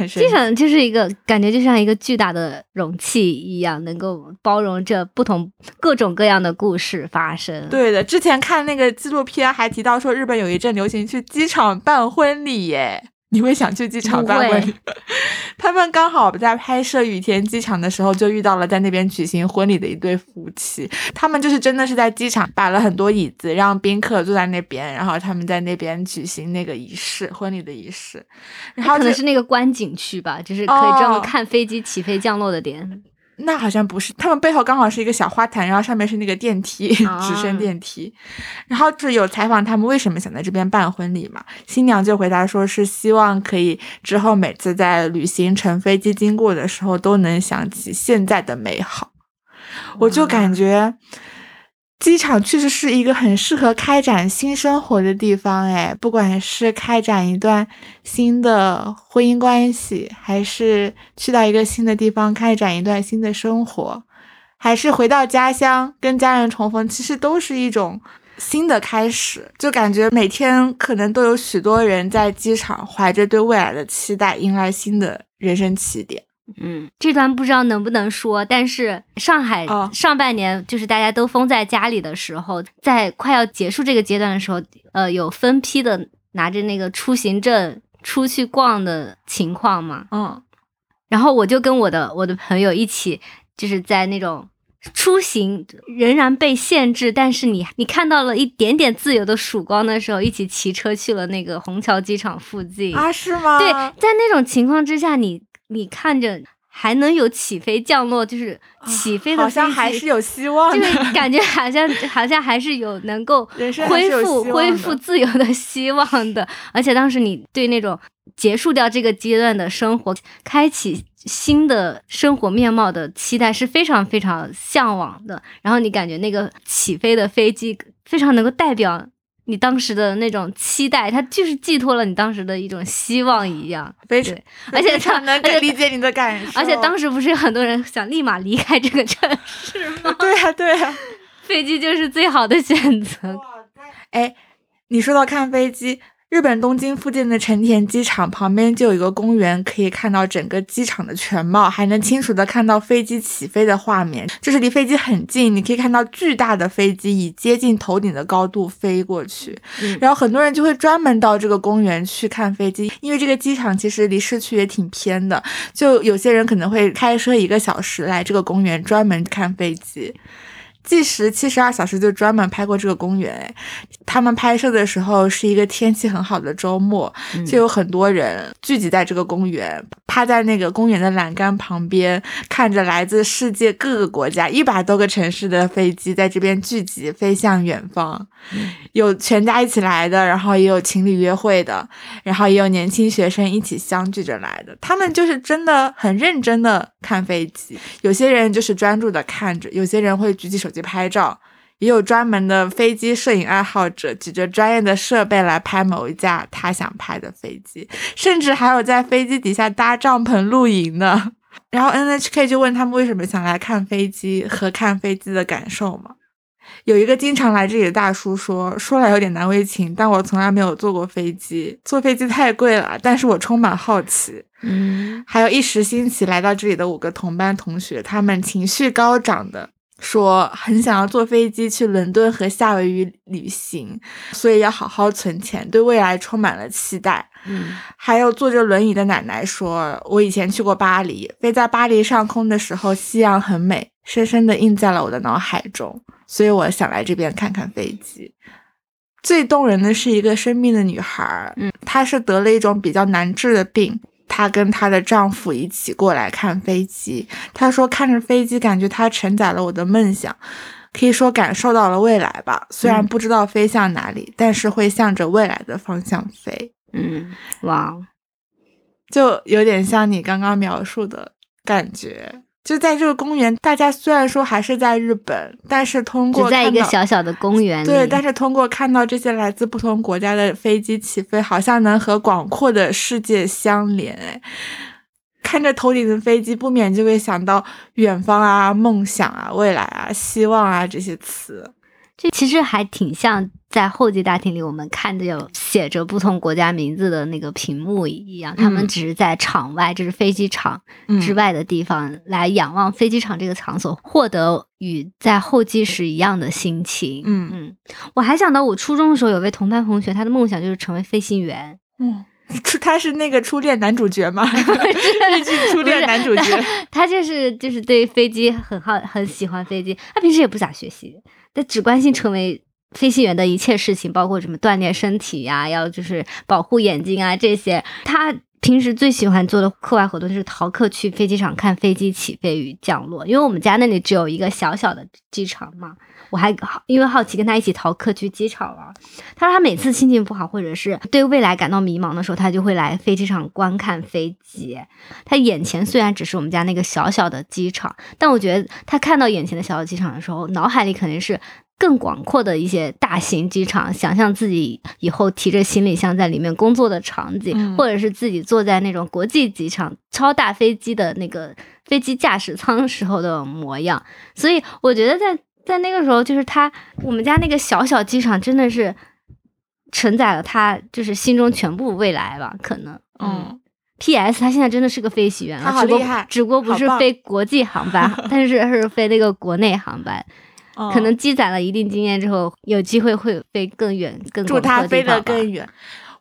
机场就是一个感觉，就像一个巨大的容器一样，能够包容着不同各种各样的故事发生。对的，之前看那个纪录片还提到说，日本有一阵流行去机场办婚礼耶。你会想去机场办婚礼？他们刚好在拍摄雨田机场的时候，就遇到了在那边举行婚礼的一对夫妻。他们就是真的是在机场摆了很多椅子，让宾客坐在那边，然后他们在那边举行那个仪式，婚礼的仪式。然后可能是那个观景区吧，就是可以专门看飞机起飞降落的点。那好像不是，他们背后刚好是一个小花坛，然后上面是那个电梯，直升电梯。然后就有采访他们为什么想在这边办婚礼嘛？新娘就回答说是希望可以之后每次在旅行乘飞机经过的时候都能想起现在的美好。我就感觉。机场确实是一个很适合开展新生活的地方，哎，不管是开展一段新的婚姻关系，还是去到一个新的地方开展一段新的生活，还是回到家乡跟家人重逢，其实都是一种新的开始。就感觉每天可能都有许多人在机场怀着对未来的期待，迎来新的人生起点。嗯，这段不知道能不能说，但是上海上半年就是大家都封在家里的时候，在快要结束这个阶段的时候，呃，有分批的拿着那个出行证出去逛的情况嘛。嗯，然后我就跟我的我的朋友一起，就是在那种出行仍然被限制，但是你你看到了一点点自由的曙光的时候，一起骑车去了那个虹桥机场附近啊？是吗？对，在那种情况之下，你。你看着还能有起飞降落，就是起飞的好像还是有希望，就是感觉好像 好像还是有能够恢复恢复自由的希望的。而且当时你对那种结束掉这个阶段的生活，开启新的生活面貌的期待是非常非常向往的。然后你感觉那个起飞的飞机非常能够代表。你当时的那种期待，它就是寄托了你当时的一种希望一样，非常，而且他能理解你的感受。而且当时不是有很多人想立马离开这个城市 吗？对呀，对呀，飞机就是最好的选择。哎，你说到看飞机，日本东京附近的成田机场旁边就有一个公园，可以看到整个机场的全貌，还能清楚的看到飞机起飞的画面。就是离飞机很近，你可以看到巨大的飞机以接近头顶的高度飞过去。然后很多人就会专门到这个公园去看飞机，因为这个机场其实离市区也挺偏的，就有些人可能会开车一个小时来这个公园专门看飞机。计时七十二小时就专门拍过这个公园，他们拍摄的时候是一个天气很好的周末，就有很多人聚集在这个公园，趴在那个公园的栏杆旁边，看着来自世界各个国家一百多个城市的飞机在这边聚集飞向远方，有全家一起来的，然后也有情侣约会的，然后也有年轻学生一起相聚着来的，他们就是真的很认真的看飞机，有些人就是专注的看着，有些人会举起手机。拍照，也有专门的飞机摄影爱好者举着专业的设备来拍某一架他想拍的飞机，甚至还有在飞机底下搭帐篷露营的。然后 NHK 就问他们为什么想来看飞机和看飞机的感受嘛？有一个经常来这里的大叔说，说来有点难为情，但我从来没有坐过飞机，坐飞机太贵了，但是我充满好奇。嗯，还有一时兴起来到这里的五个同班同学，他们情绪高涨的。说很想要坐飞机去伦敦和夏威夷旅行，所以要好好存钱，对未来充满了期待。嗯，还有坐着轮椅的奶奶说：“我以前去过巴黎，飞在巴黎上空的时候，夕阳很美，深深的印在了我的脑海中，所以我想来这边看看飞机。”最动人的是一个生病的女孩，嗯，她是得了一种比较难治的病。她跟她的丈夫一起过来看飞机。她说：“看着飞机，感觉它承载了我的梦想，可以说感受到了未来吧。虽然不知道飞向哪里，但是会向着未来的方向飞。”嗯，哇，就有点像你刚刚描述的感觉。就在这个公园，大家虽然说还是在日本，但是通过在一个小小的公园里，对，但是通过看到这些来自不同国家的飞机起飞，好像能和广阔的世界相连。哎，看着头顶的飞机，不免就会想到远方啊、梦想啊、未来啊、希望啊这些词。这其实还挺像在候机大厅里我们看着有写着不同国家名字的那个屏幕一样，他们只是在场外，就是飞机场之外的地方来仰望飞机场这个场所，获得与在候机时一样的心情。嗯嗯，我还想到我初中的时候有位同班同学，他的梦想就是成为飞行员。嗯，初他是那个初恋男主角吗？日剧初恋男主角，他就是就是对飞机很好，很喜欢飞机。他平时也不咋学习。他只关心成为飞行员的一切事情，包括什么锻炼身体呀，要就是保护眼睛啊这些。他平时最喜欢做的课外活动就是逃课去飞机场看飞机起飞与降落，因为我们家那里只有一个小小的机场嘛。我还好，因为好奇跟他一起逃课去机场玩。他说他每次心情不好或者是对未来感到迷茫的时候，他就会来飞机场观看飞机。他眼前虽然只是我们家那个小小的机场，但我觉得他看到眼前的小小机场的时候，脑海里肯定是更广阔的一些大型机场。想象自己以后提着行李箱在里面工作的场景，或者是自己坐在那种国际机场超大飞机的那个飞机驾驶舱时候的模样。所以我觉得在。在那个时候，就是他，我们家那个小小机场真的是承载了他，就是心中全部未来吧？可能，嗯。P.S. 他现在真的是个飞行员了，他好厉害，只不过不是飞国际航班，但是是飞那个国内航班。可能积攒了一定经验之后，有机会会飞更远、更祝他飞得更远。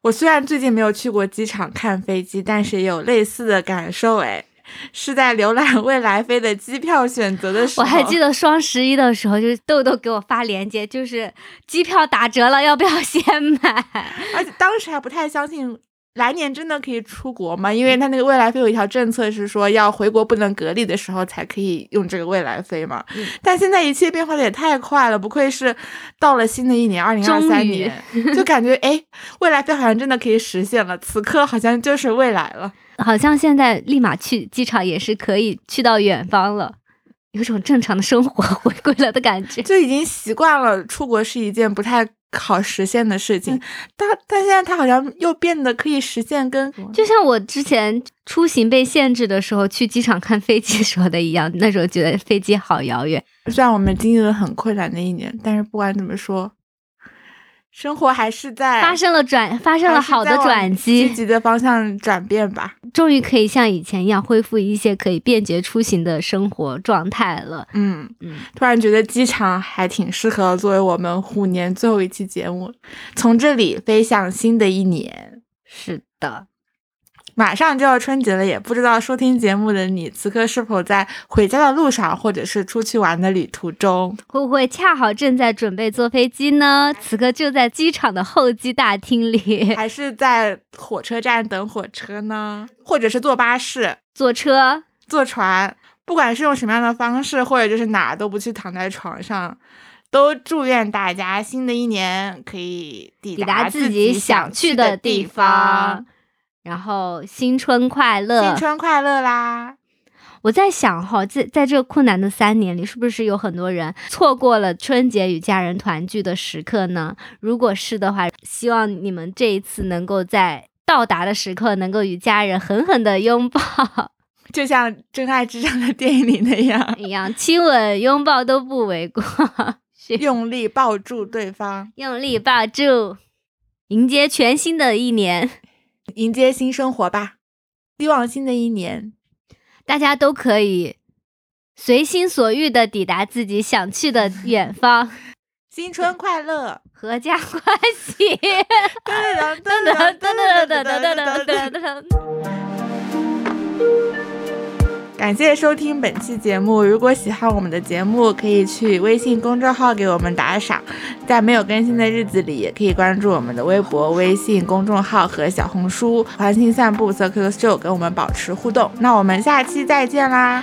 我虽然最近没有去过机场看飞机，但是也有类似的感受，哎。是在浏览未来飞的机票选择的时候，我还记得双十一的时候，就是豆豆给我发链接，就是机票打折了，要不要先买？而且当时还不太相信。来年真的可以出国吗？因为他那个未来飞有一条政策是说要回国不能隔离的时候才可以用这个未来飞嘛。但现在一切变化的也太快了，不愧是到了新的一年二零二三年，就感觉哎，未来飞好像真的可以实现了，此刻好像就是未来了，好像现在立马去机场也是可以去到远方了，有种正常的生活回归了的感觉，就已经习惯了出国是一件不太。好实现的事情，但但现在它好像又变得可以实现，跟就像我之前出行被限制的时候，去机场看飞机 说的一样，那时候觉得飞机好遥远。虽然我们经历了很困难的一年，但是不管怎么说，生活还是在发生了转，发生了好的转机，积极的方向转变吧。终于可以像以前一样恢复一些可以便捷出行的生活状态了。嗯嗯，突然觉得机场还挺适合作为我们虎年最后一期节目，从这里飞向新的一年。是的。马上就要春节了，也不知道收听节目的你此刻是否在回家的路上，或者是出去玩的旅途中，会不会恰好正在准备坐飞机呢？此刻就在机场的候机大厅里，还是在火车站等火车呢？或者是坐巴士、坐车、坐船，不管是用什么样的方式，或者就是哪都不去躺在床上，都祝愿大家新的一年可以抵达自己想去的地方。然后新春快乐，新春快乐啦！我在想哈，在在这个困难的三年里，是不是有很多人错过了春节与家人团聚的时刻呢？如果是的话，希望你们这一次能够在到达的时刻，能够与家人狠狠的拥抱，就像《真爱至上》的电影里那样，一样亲吻、拥抱都不为过，用力抱住对方，用力抱住，迎接全新的一年。迎接新生活吧！希望新的一年，大家都可以随心所欲的抵达自己想去的 远方。新春快乐，阖家欢喜！噔噔噔噔噔噔噔噔噔噔。感谢收听本期节目。如果喜欢我们的节目，可以去微信公众号给我们打赏。在没有更新的日子里，也可以关注我们的微博、微信公众号和小红书“环形散步 Circle Show”，跟我们保持互动。那我们下期再见啦！